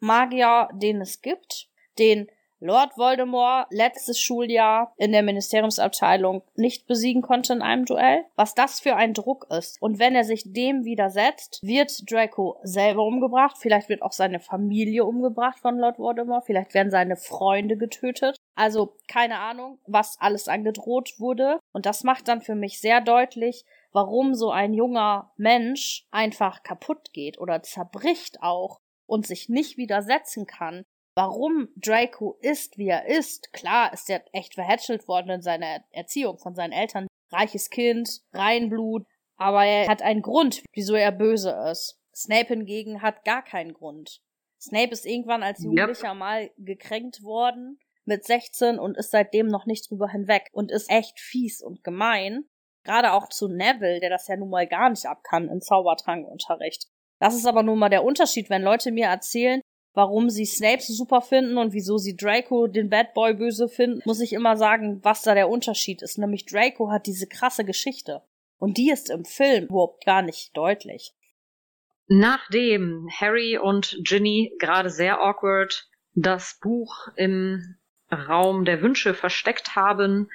Magier, den es gibt, den Lord Voldemort letztes Schuljahr in der Ministeriumsabteilung nicht besiegen konnte in einem Duell. Was das für ein Druck ist. Und wenn er sich dem widersetzt, wird Draco selber umgebracht. Vielleicht wird auch seine Familie umgebracht von Lord Voldemort. Vielleicht werden seine Freunde getötet. Also keine Ahnung, was alles angedroht wurde. Und das macht dann für mich sehr deutlich, warum so ein junger Mensch einfach kaputt geht oder zerbricht auch und sich nicht widersetzen kann warum Draco ist, wie er ist. Klar ist er echt verhätschelt worden in seiner Erziehung von seinen Eltern. Reiches Kind, Reinblut, aber er hat einen Grund, wieso er böse ist. Snape hingegen hat gar keinen Grund. Snape ist irgendwann als Jugendlicher yep. mal gekränkt worden mit 16 und ist seitdem noch nicht drüber hinweg und ist echt fies und gemein. Gerade auch zu Neville, der das ja nun mal gar nicht abkann in Zaubertrankunterricht. Das ist aber nun mal der Unterschied, wenn Leute mir erzählen, warum sie Snape so super finden und wieso sie Draco den Bad Boy böse finden, muss ich immer sagen, was da der Unterschied ist. Nämlich Draco hat diese krasse Geschichte. Und die ist im Film überhaupt gar nicht deutlich. Nachdem Harry und Ginny gerade sehr awkward das Buch im Raum der Wünsche versteckt haben,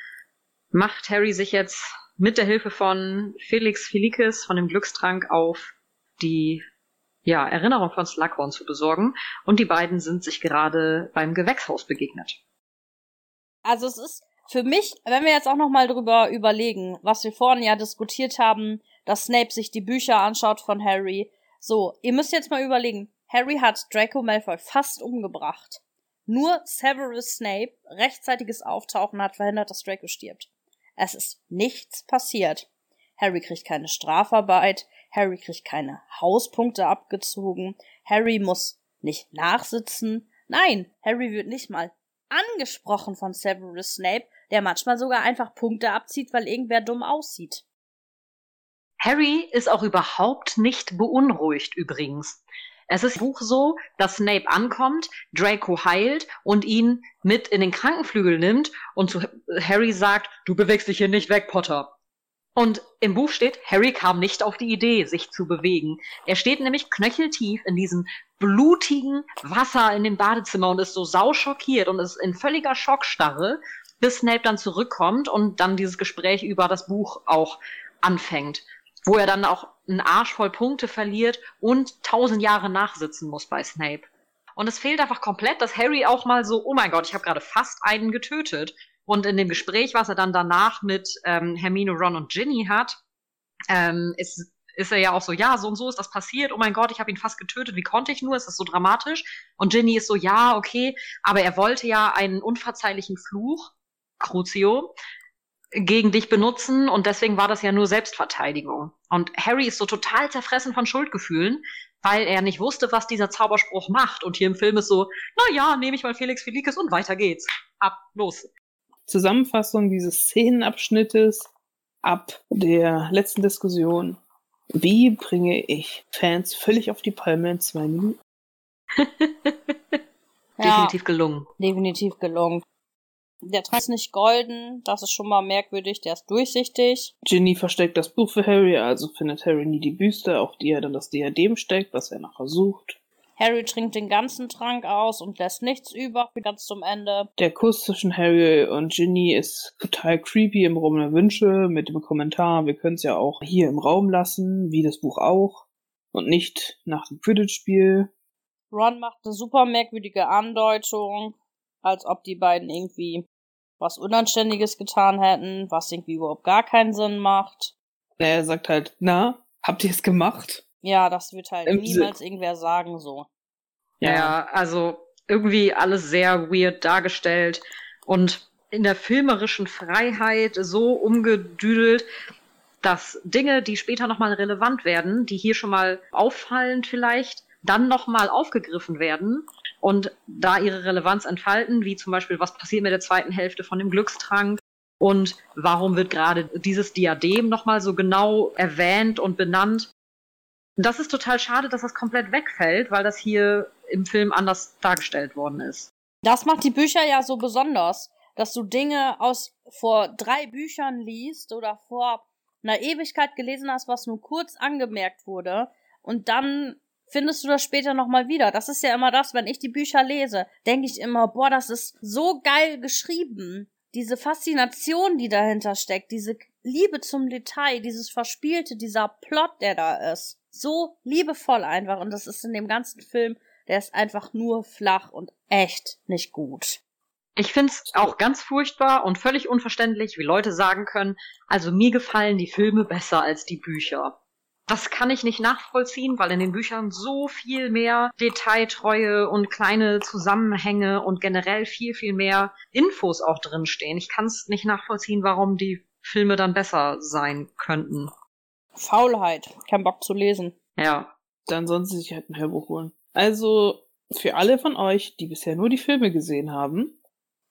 macht Harry sich jetzt mit der Hilfe von Felix Felicis von dem Glückstrank auf die ja, Erinnerung von Slughorn zu besorgen und die beiden sind sich gerade beim Gewächshaus begegnet. Also es ist für mich, wenn wir jetzt auch noch mal drüber überlegen, was wir vorhin ja diskutiert haben, dass Snape sich die Bücher anschaut von Harry. So, ihr müsst jetzt mal überlegen, Harry hat Draco Malfoy fast umgebracht. Nur Severus Snape rechtzeitiges Auftauchen hat verhindert, dass Draco stirbt. Es ist nichts passiert. Harry kriegt keine Strafarbeit, Harry kriegt keine Hauspunkte abgezogen, Harry muss nicht nachsitzen. Nein, Harry wird nicht mal angesprochen von Severus Snape, der manchmal sogar einfach Punkte abzieht, weil irgendwer dumm aussieht. Harry ist auch überhaupt nicht beunruhigt übrigens. Es ist im Buch so, dass Snape ankommt, Draco heilt und ihn mit in den Krankenflügel nimmt und zu Harry sagt, du bewegst dich hier nicht weg, Potter. Und im Buch steht, Harry kam nicht auf die Idee, sich zu bewegen. Er steht nämlich knöcheltief in diesem blutigen Wasser in dem Badezimmer und ist so sauschockiert und ist in völliger Schockstarre, bis Snape dann zurückkommt und dann dieses Gespräch über das Buch auch anfängt, wo er dann auch einen Arsch voll Punkte verliert und tausend Jahre nachsitzen muss bei Snape. Und es fehlt einfach komplett, dass Harry auch mal so, oh mein Gott, ich habe gerade fast einen getötet. Und in dem Gespräch, was er dann danach mit ähm, Hermine, Ron und Ginny hat, ähm, ist, ist er ja auch so, ja, so und so ist das passiert. Oh mein Gott, ich habe ihn fast getötet. Wie konnte ich nur? Ist das so dramatisch? Und Ginny ist so, ja, okay, aber er wollte ja einen unverzeihlichen Fluch, Crucio, gegen dich benutzen und deswegen war das ja nur Selbstverteidigung. Und Harry ist so total zerfressen von Schuldgefühlen, weil er nicht wusste, was dieser Zauberspruch macht. Und hier im Film ist so, na ja, nehme ich mal Felix Felicis und weiter geht's. Ab, los. Zusammenfassung dieses Szenenabschnittes ab der letzten Diskussion. Wie bringe ich Fans völlig auf die Palme in zwei Minuten? definitiv gelungen. Definitiv gelungen. Der Trank ist nicht golden, das ist schon mal merkwürdig, der ist durchsichtig. Ginny versteckt das Buch für Harry, also findet Harry nie die Büste, auf die er dann das Diadem steckt, was er nachher sucht. Harry trinkt den ganzen Trank aus und lässt nichts über ganz zum Ende. Der Kuss zwischen Harry und Ginny ist total creepy im Raum der Wünsche mit dem Kommentar, wir können es ja auch hier im Raum lassen, wie das Buch auch, und nicht nach dem Quidditch-Spiel. Ron macht eine super merkwürdige Andeutung, als ob die beiden irgendwie was Unanständiges getan hätten, was irgendwie überhaupt gar keinen Sinn macht. Er sagt halt, na, habt ihr es gemacht? Ja, das wird halt Im niemals irgendwer sagen so. Ja. ja, also irgendwie alles sehr weird dargestellt und in der filmerischen Freiheit so umgedüdelt, dass Dinge, die später nochmal relevant werden, die hier schon mal auffallen vielleicht, dann nochmal aufgegriffen werden und da ihre Relevanz entfalten, wie zum Beispiel, was passiert mit der zweiten Hälfte von dem Glückstrank und warum wird gerade dieses Diadem nochmal so genau erwähnt und benannt. Das ist total schade, dass das komplett wegfällt, weil das hier im Film anders dargestellt worden ist. Das macht die Bücher ja so besonders, dass du Dinge aus vor drei Büchern liest oder vor einer Ewigkeit gelesen hast, was nur kurz angemerkt wurde und dann findest du das später nochmal wieder. Das ist ja immer das, wenn ich die Bücher lese, denke ich immer, boah, das ist so geil geschrieben. Diese Faszination, die dahinter steckt, diese Liebe zum Detail, dieses Verspielte, dieser Plot, der da ist. So liebevoll einfach. Und das ist in dem ganzen Film, der ist einfach nur flach und echt nicht gut. Ich find's auch ganz furchtbar und völlig unverständlich, wie Leute sagen können, also mir gefallen die Filme besser als die Bücher. Das kann ich nicht nachvollziehen, weil in den Büchern so viel mehr Detailtreue und kleine Zusammenhänge und generell viel, viel mehr Infos auch drinstehen. Ich kann es nicht nachvollziehen, warum die Filme dann besser sein könnten. Faulheit. Kein Bock zu lesen. Ja. Dann sollen sie sich halt ein Hörbuch holen. Also, für alle von euch, die bisher nur die Filme gesehen haben,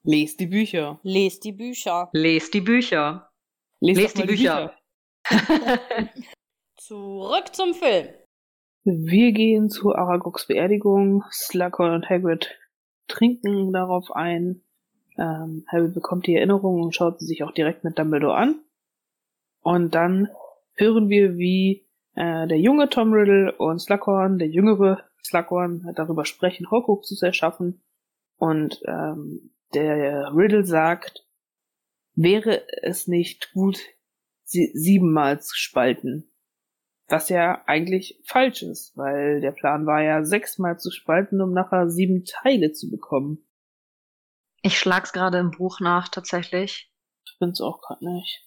lest die Bücher. Lest die Bücher. Lest die Bücher. Lest, lest die, Bücher. Die Bücher. Zurück zum Film. Wir gehen zu Aragogs Beerdigung. Slughorn und Hagrid trinken darauf ein. Ähm, Harry bekommt die Erinnerung und schaut sie sich auch direkt mit Dumbledore an. Und dann hören wir, wie äh, der junge Tom Riddle und Slughorn, der jüngere Slughorn, darüber sprechen, Horcruxes zu erschaffen. Und ähm, der Riddle sagt, wäre es nicht gut, sie siebenmal zu spalten. Was ja eigentlich falsch ist, weil der Plan war ja sechsmal zu spalten, um nachher sieben Teile zu bekommen. Ich schlag's gerade im Buch nach, tatsächlich. Ich bin's auch gerade nicht.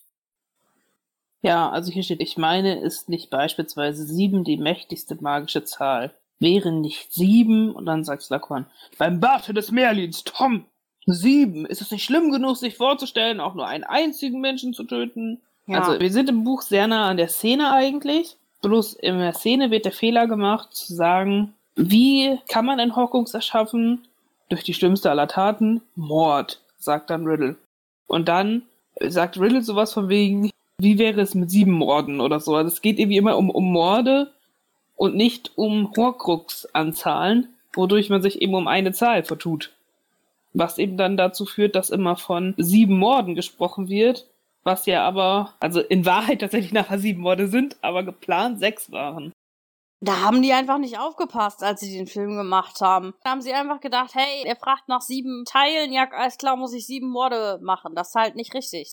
Ja, also hier steht, ich meine, ist nicht beispielsweise sieben die mächtigste magische Zahl. Wäre nicht sieben, und dann sagt Slughorn, beim Barte des Merlins, Tom, sieben, ist es nicht schlimm genug, sich vorzustellen, auch nur einen einzigen Menschen zu töten? Ja. Also, wir sind im Buch sehr nah an der Szene eigentlich. Bloß in der Szene wird der Fehler gemacht, zu sagen, wie kann man einen Hawkins erschaffen? Durch die schlimmste aller Taten? Mord, sagt dann Riddle. Und dann sagt Riddle sowas von wegen, wie wäre es mit sieben Morden oder so. Also es geht irgendwie immer um, um Morde und nicht um Horcrux-Anzahlen, wodurch man sich eben um eine Zahl vertut. Was eben dann dazu führt, dass immer von sieben Morden gesprochen wird, was ja aber, also in Wahrheit tatsächlich nachher sieben Morde sind, aber geplant sechs waren. Da haben die einfach nicht aufgepasst, als sie den Film gemacht haben. Da haben sie einfach gedacht, hey, er fragt nach sieben Teilen, ja, alles klar, muss ich sieben Morde machen. Das ist halt nicht richtig.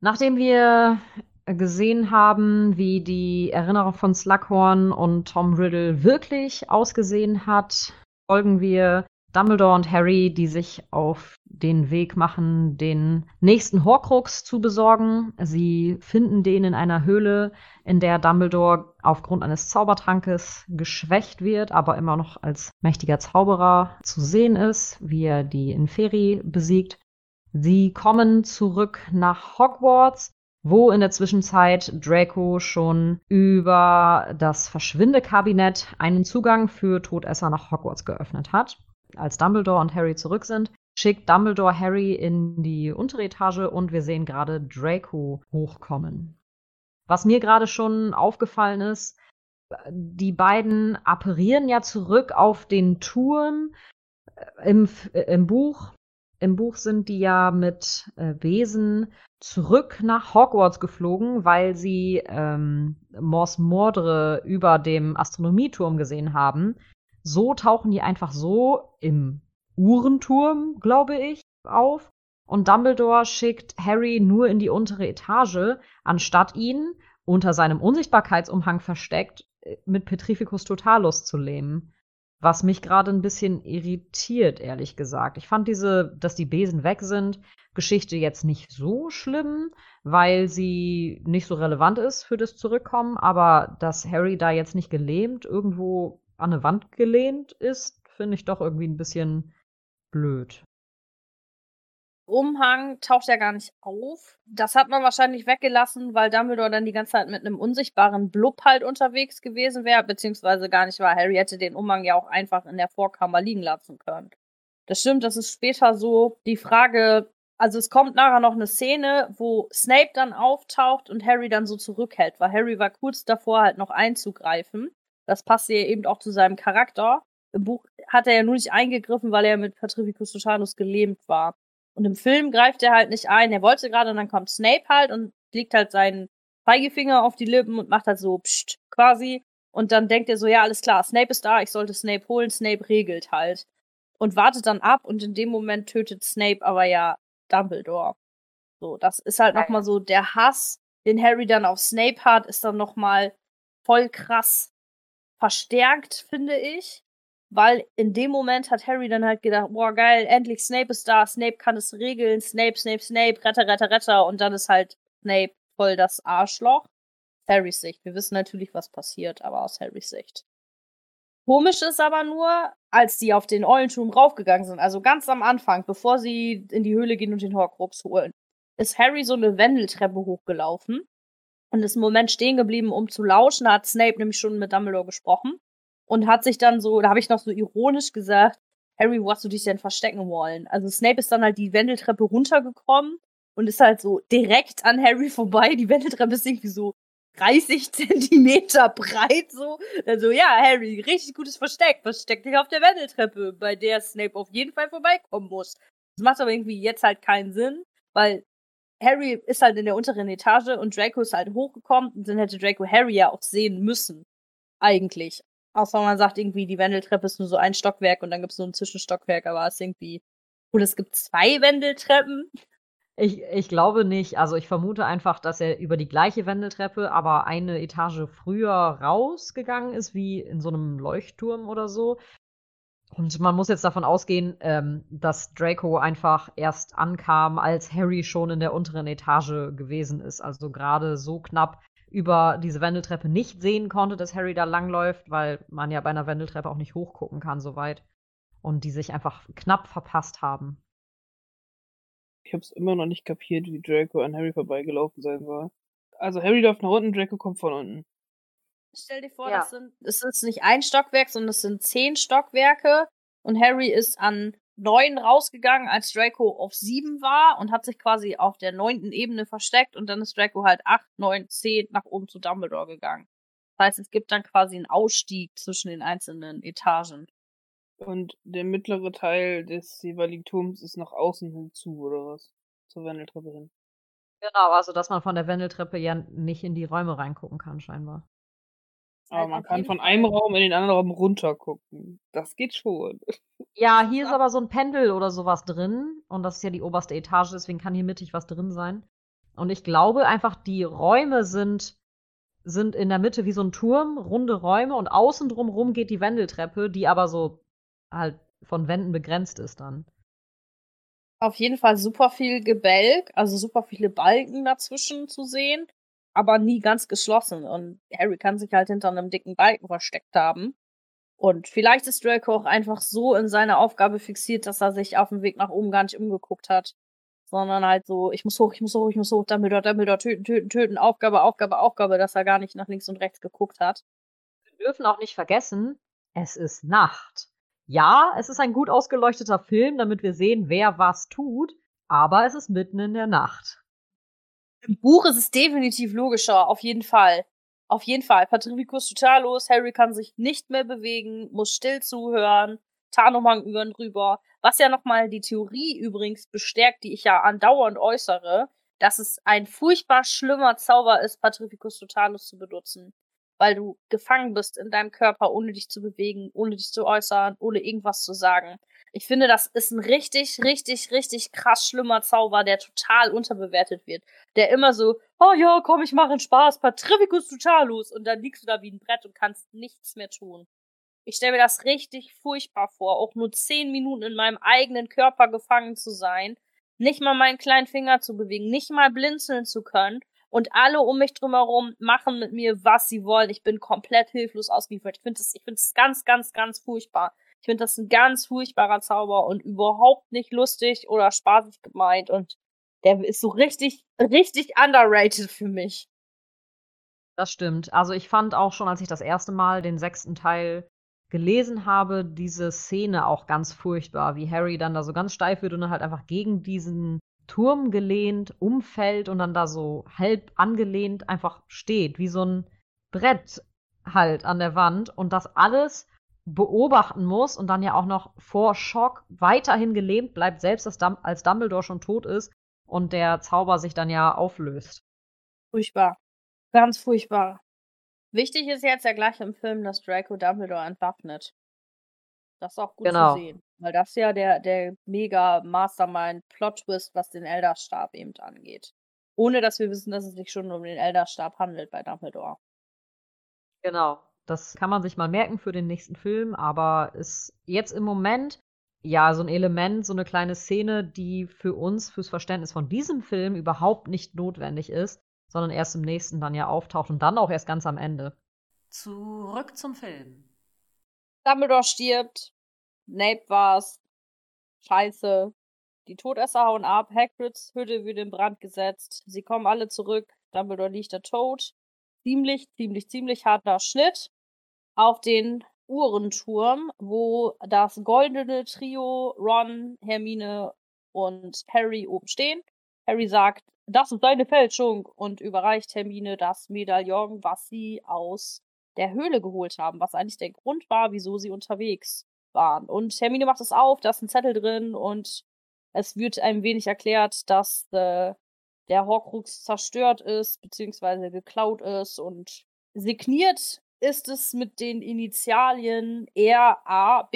Nachdem wir gesehen haben, wie die Erinnerung von Slughorn und Tom Riddle wirklich ausgesehen hat, folgen wir Dumbledore und Harry, die sich auf den Weg machen, den nächsten Horcrux zu besorgen. Sie finden den in einer Höhle, in der Dumbledore aufgrund eines Zaubertrankes geschwächt wird, aber immer noch als mächtiger Zauberer zu sehen ist, wie er die Inferi besiegt. Sie kommen zurück nach Hogwarts, wo in der Zwischenzeit Draco schon über das Verschwindekabinett einen Zugang für Todesser nach Hogwarts geöffnet hat als Dumbledore und Harry zurück sind, schickt Dumbledore Harry in die untere Etage und wir sehen gerade Draco hochkommen. Was mir gerade schon aufgefallen ist, die beiden apparieren ja zurück auf den Turm. Im, im Buch im Buch sind die ja mit äh, Besen zurück nach Hogwarts geflogen, weil sie ähm, Mors Mordre über dem Astronomieturm gesehen haben. So tauchen die einfach so im Uhrenturm, glaube ich, auf. Und Dumbledore schickt Harry nur in die untere Etage, anstatt ihn unter seinem Unsichtbarkeitsumhang versteckt mit Petrificus Totalus zu lähmen. Was mich gerade ein bisschen irritiert, ehrlich gesagt. Ich fand diese, dass die Besen weg sind, Geschichte jetzt nicht so schlimm, weil sie nicht so relevant ist für das Zurückkommen, aber dass Harry da jetzt nicht gelähmt irgendwo an eine Wand gelehnt ist, finde ich doch irgendwie ein bisschen blöd. Umhang taucht ja gar nicht auf. Das hat man wahrscheinlich weggelassen, weil Dumbledore dann die ganze Zeit mit einem unsichtbaren Blub halt unterwegs gewesen wäre, beziehungsweise gar nicht war. Harry hätte den Umhang ja auch einfach in der Vorkammer liegen lassen können. Das stimmt, das ist später so. Die Frage, also es kommt nachher noch eine Szene, wo Snape dann auftaucht und Harry dann so zurückhält, weil Harry war kurz davor halt noch einzugreifen. Das passte ja eben auch zu seinem Charakter. Im Buch hat er ja nur nicht eingegriffen, weil er mit Patrificus Totalus gelähmt war. Und im Film greift er halt nicht ein. Er wollte gerade und dann kommt Snape halt und legt halt seinen Zeigefinger auf die Lippen und macht halt so pst quasi. Und dann denkt er so, ja, alles klar, Snape ist da, ich sollte Snape holen. Snape regelt halt. Und wartet dann ab und in dem Moment tötet Snape aber ja Dumbledore. So, das ist halt nochmal so der Hass, den Harry dann auf Snape hat, ist dann nochmal voll krass verstärkt, finde ich. Weil in dem Moment hat Harry dann halt gedacht, boah, geil, endlich Snape ist da, Snape kann es regeln, Snape, Snape, Snape, Retter, Retter, Retter. Und dann ist halt Snape voll das Arschloch. Harrys Sicht. Wir wissen natürlich, was passiert, aber aus Harrys Sicht. Komisch ist aber nur, als die auf den Eulenturm raufgegangen sind, also ganz am Anfang, bevor sie in die Höhle gehen und den Horcrux holen, ist Harry so eine Wendeltreppe hochgelaufen und ist einen Moment stehen geblieben, um zu lauschen. Da hat Snape nämlich schon mit Dumbledore gesprochen und hat sich dann so, da habe ich noch so ironisch gesagt, Harry, wo hast du dich denn verstecken wollen? Also Snape ist dann halt die Wendeltreppe runtergekommen und ist halt so direkt an Harry vorbei. Die Wendeltreppe ist irgendwie so 30 Zentimeter breit so. Also ja, Harry, richtig gutes Versteck. Versteck dich auf der Wendeltreppe, bei der Snape auf jeden Fall vorbeikommen muss. Das macht aber irgendwie jetzt halt keinen Sinn, weil Harry ist halt in der unteren Etage und Draco ist halt hochgekommen und dann hätte Draco Harry ja auch sehen müssen. Eigentlich. Außer man sagt irgendwie, die Wendeltreppe ist nur so ein Stockwerk und dann gibt es so ein Zwischenstockwerk, aber es ist irgendwie. Und es gibt zwei Wendeltreppen. Ich, ich glaube nicht. Also ich vermute einfach, dass er über die gleiche Wendeltreppe, aber eine Etage früher rausgegangen ist, wie in so einem Leuchtturm oder so. Und man muss jetzt davon ausgehen, ähm, dass Draco einfach erst ankam, als Harry schon in der unteren Etage gewesen ist. Also gerade so knapp über diese Wendeltreppe nicht sehen konnte, dass Harry da langläuft, weil man ja bei einer Wendeltreppe auch nicht hochgucken kann so weit. Und die sich einfach knapp verpasst haben. Ich hab's immer noch nicht kapiert, wie Draco an Harry vorbeigelaufen sein soll. Also Harry läuft nach unten, Draco kommt von unten. Stell dir vor, ja. das, sind, das ist nicht ein Stockwerk, sondern es sind zehn Stockwerke. Und Harry ist an neun rausgegangen, als Draco auf sieben war und hat sich quasi auf der neunten Ebene versteckt. Und dann ist Draco halt acht, neun, zehn nach oben zu Dumbledore gegangen. Das heißt, es gibt dann quasi einen Ausstieg zwischen den einzelnen Etagen. Und der mittlere Teil des jeweiligen Turms ist nach außen hinzu, oder was? Zur Wendeltreppe hin. Genau, also dass man von der Wendeltreppe ja nicht in die Räume reingucken kann, scheinbar. Aber man kann von einem Raum in den anderen Raum runtergucken. Das geht schon. Ja, hier ist aber so ein Pendel oder sowas drin. Und das ist ja die oberste Etage, deswegen kann hier mittig was drin sein. Und ich glaube einfach, die Räume sind, sind in der Mitte wie so ein Turm, runde Räume und außen drumherum geht die Wendeltreppe, die aber so halt von Wänden begrenzt ist dann. Auf jeden Fall super viel Gebälk, also super viele Balken dazwischen zu sehen, aber nie ganz geschlossen. Und Harry kann sich halt hinter einem dicken Balken versteckt haben. Und vielleicht ist Draco auch einfach so in seiner Aufgabe fixiert, dass er sich auf dem Weg nach oben gar nicht umgeguckt hat. Sondern halt so, ich muss hoch, ich muss hoch, ich muss hoch, Dumbledore, Dumbledore, töten, töten, töten, Aufgabe, Aufgabe, Aufgabe, dass er gar nicht nach links und rechts geguckt hat. Wir dürfen auch nicht vergessen, es ist Nacht. Ja, es ist ein gut ausgeleuchteter Film, damit wir sehen, wer was tut, aber es ist mitten in der Nacht. Im Buch ist es definitiv logischer, auf jeden Fall. Auf jeden Fall. Patrificus total los, Harry kann sich nicht mehr bewegen, muss still zuhören, Tarnumhang über ihn rüber. Was ja nochmal die Theorie übrigens bestärkt, die ich ja andauernd äußere, dass es ein furchtbar schlimmer Zauber ist, Patrificus Totalus zu benutzen weil du gefangen bist in deinem Körper, ohne dich zu bewegen, ohne dich zu äußern, ohne irgendwas zu sagen. Ich finde, das ist ein richtig, richtig, richtig krass schlimmer Zauber, der total unterbewertet wird. Der immer so, oh ja, komm, ich mache einen Spaß, Patrificus Totalus. Und dann liegst du da wie ein Brett und kannst nichts mehr tun. Ich stelle mir das richtig furchtbar vor, auch nur zehn Minuten in meinem eigenen Körper gefangen zu sein, nicht mal meinen kleinen Finger zu bewegen, nicht mal blinzeln zu können und alle um mich drumherum machen mit mir, was sie wollen. Ich bin komplett hilflos ausgeliefert. Ich finde das, ich finde es ganz, ganz, ganz furchtbar. Ich finde das ein ganz furchtbarer Zauber und überhaupt nicht lustig oder spaßig gemeint und der ist so richtig, richtig underrated für mich. Das stimmt. Also ich fand auch schon, als ich das erste Mal den sechsten Teil gelesen habe, diese Szene auch ganz furchtbar, wie Harry dann da so ganz steif wird und dann halt einfach gegen diesen Turm gelehnt, umfällt und dann da so halb angelehnt einfach steht, wie so ein Brett halt an der Wand und das alles beobachten muss und dann ja auch noch vor Schock weiterhin gelähmt bleibt, selbst als Dumbledore schon tot ist und der Zauber sich dann ja auflöst. Furchtbar. Ganz furchtbar. Wichtig ist jetzt ja gleich im Film, dass Draco Dumbledore entwaffnet. Das ist auch gut genau. zu sehen. Weil das ja der, der mega Mastermind-Plot-Twist, was den Elderstab eben angeht. Ohne dass wir wissen, dass es sich schon um den Elderstab handelt bei Dumbledore. Genau. Das kann man sich mal merken für den nächsten Film, aber ist jetzt im Moment ja so ein Element, so eine kleine Szene, die für uns, fürs Verständnis von diesem Film überhaupt nicht notwendig ist, sondern erst im nächsten dann ja auftaucht und dann auch erst ganz am Ende. Zurück zum Film. Dumbledore stirbt. Snape war's. Scheiße. Die Todesser hauen ab. Hagrids Hütte wird in Brand gesetzt. Sie kommen alle zurück. Dumbledore liegt da tot. Ziemlich, ziemlich, ziemlich harter Schnitt auf den Uhrenturm, wo das goldene Trio Ron, Hermine und Harry oben stehen. Harry sagt, das ist deine Fälschung und überreicht Hermine das Medaillon, was sie aus der Höhle geholt haben, was eigentlich der Grund war, wieso sie unterwegs waren. Und Hermine macht es auf, da ist ein Zettel drin und es wird ein wenig erklärt, dass äh, der Horcrux zerstört ist, beziehungsweise geklaut ist und signiert ist es mit den Initialien RAB.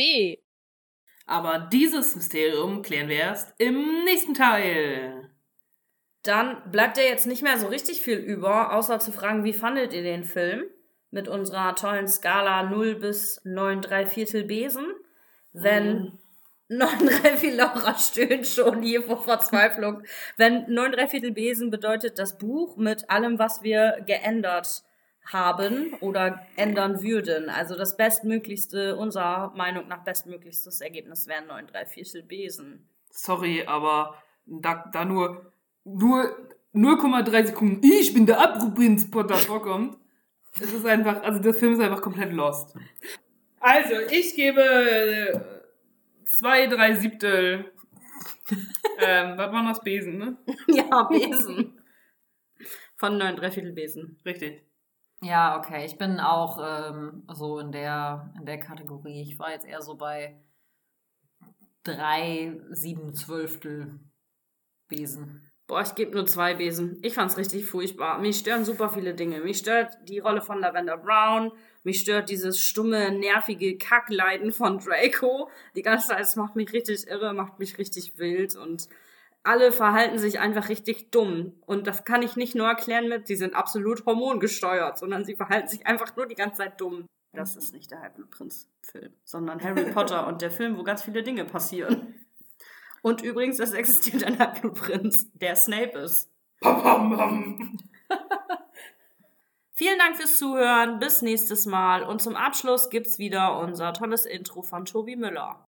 Aber dieses Mysterium klären wir erst im nächsten Teil. Dann bleibt ja jetzt nicht mehr so richtig viel über, außer zu fragen, wie fandet ihr den Film? mit unserer tollen Skala 0 bis 9 3 Viertel Besen. Wenn mhm. 9 3 Viertel Laura stöhnt schon hier vor Verzweiflung. Wenn 9 3 Viertel Besen bedeutet das Buch mit allem, was wir geändert haben oder ändern würden. Also das bestmöglichste, unserer Meinung nach bestmöglichstes Ergebnis wären 9 3 Viertel Besen. Sorry, aber da, da nur, nur 0,3 Sekunden ich bin der Abbruchprinz Potter vorkommt, es ist einfach, also der Film ist einfach komplett lost. Also, ich gebe äh, zwei, drei Siebtel. ähm, was waren das? Besen, ne? ja, Besen. Von neun Dreiviertel Besen. Richtig. Ja, okay. Ich bin auch ähm, so in der, in der Kategorie. Ich war jetzt eher so bei drei, sieben Zwölftel Besen. Boah, ich gebe nur zwei Besen. Ich fand's richtig furchtbar. Mich stören super viele Dinge. Mich stört die Rolle von Lavender Brown. Mich stört dieses stumme, nervige Kackleiden von Draco. Die ganze Zeit, es macht mich richtig irre, macht mich richtig wild und alle verhalten sich einfach richtig dumm. Und das kann ich nicht nur erklären mit, sie sind absolut hormongesteuert, sondern sie verhalten sich einfach nur die ganze Zeit dumm. Das ist nicht der Halbblutprinz-Film, sondern Harry Potter und der Film, wo ganz viele Dinge passieren. Und übrigens, es existiert ein Halbblutprinz, der Snape ist. Vielen Dank fürs Zuhören. Bis nächstes Mal. Und zum Abschluss gibt's wieder unser tolles Intro von Tobi Müller.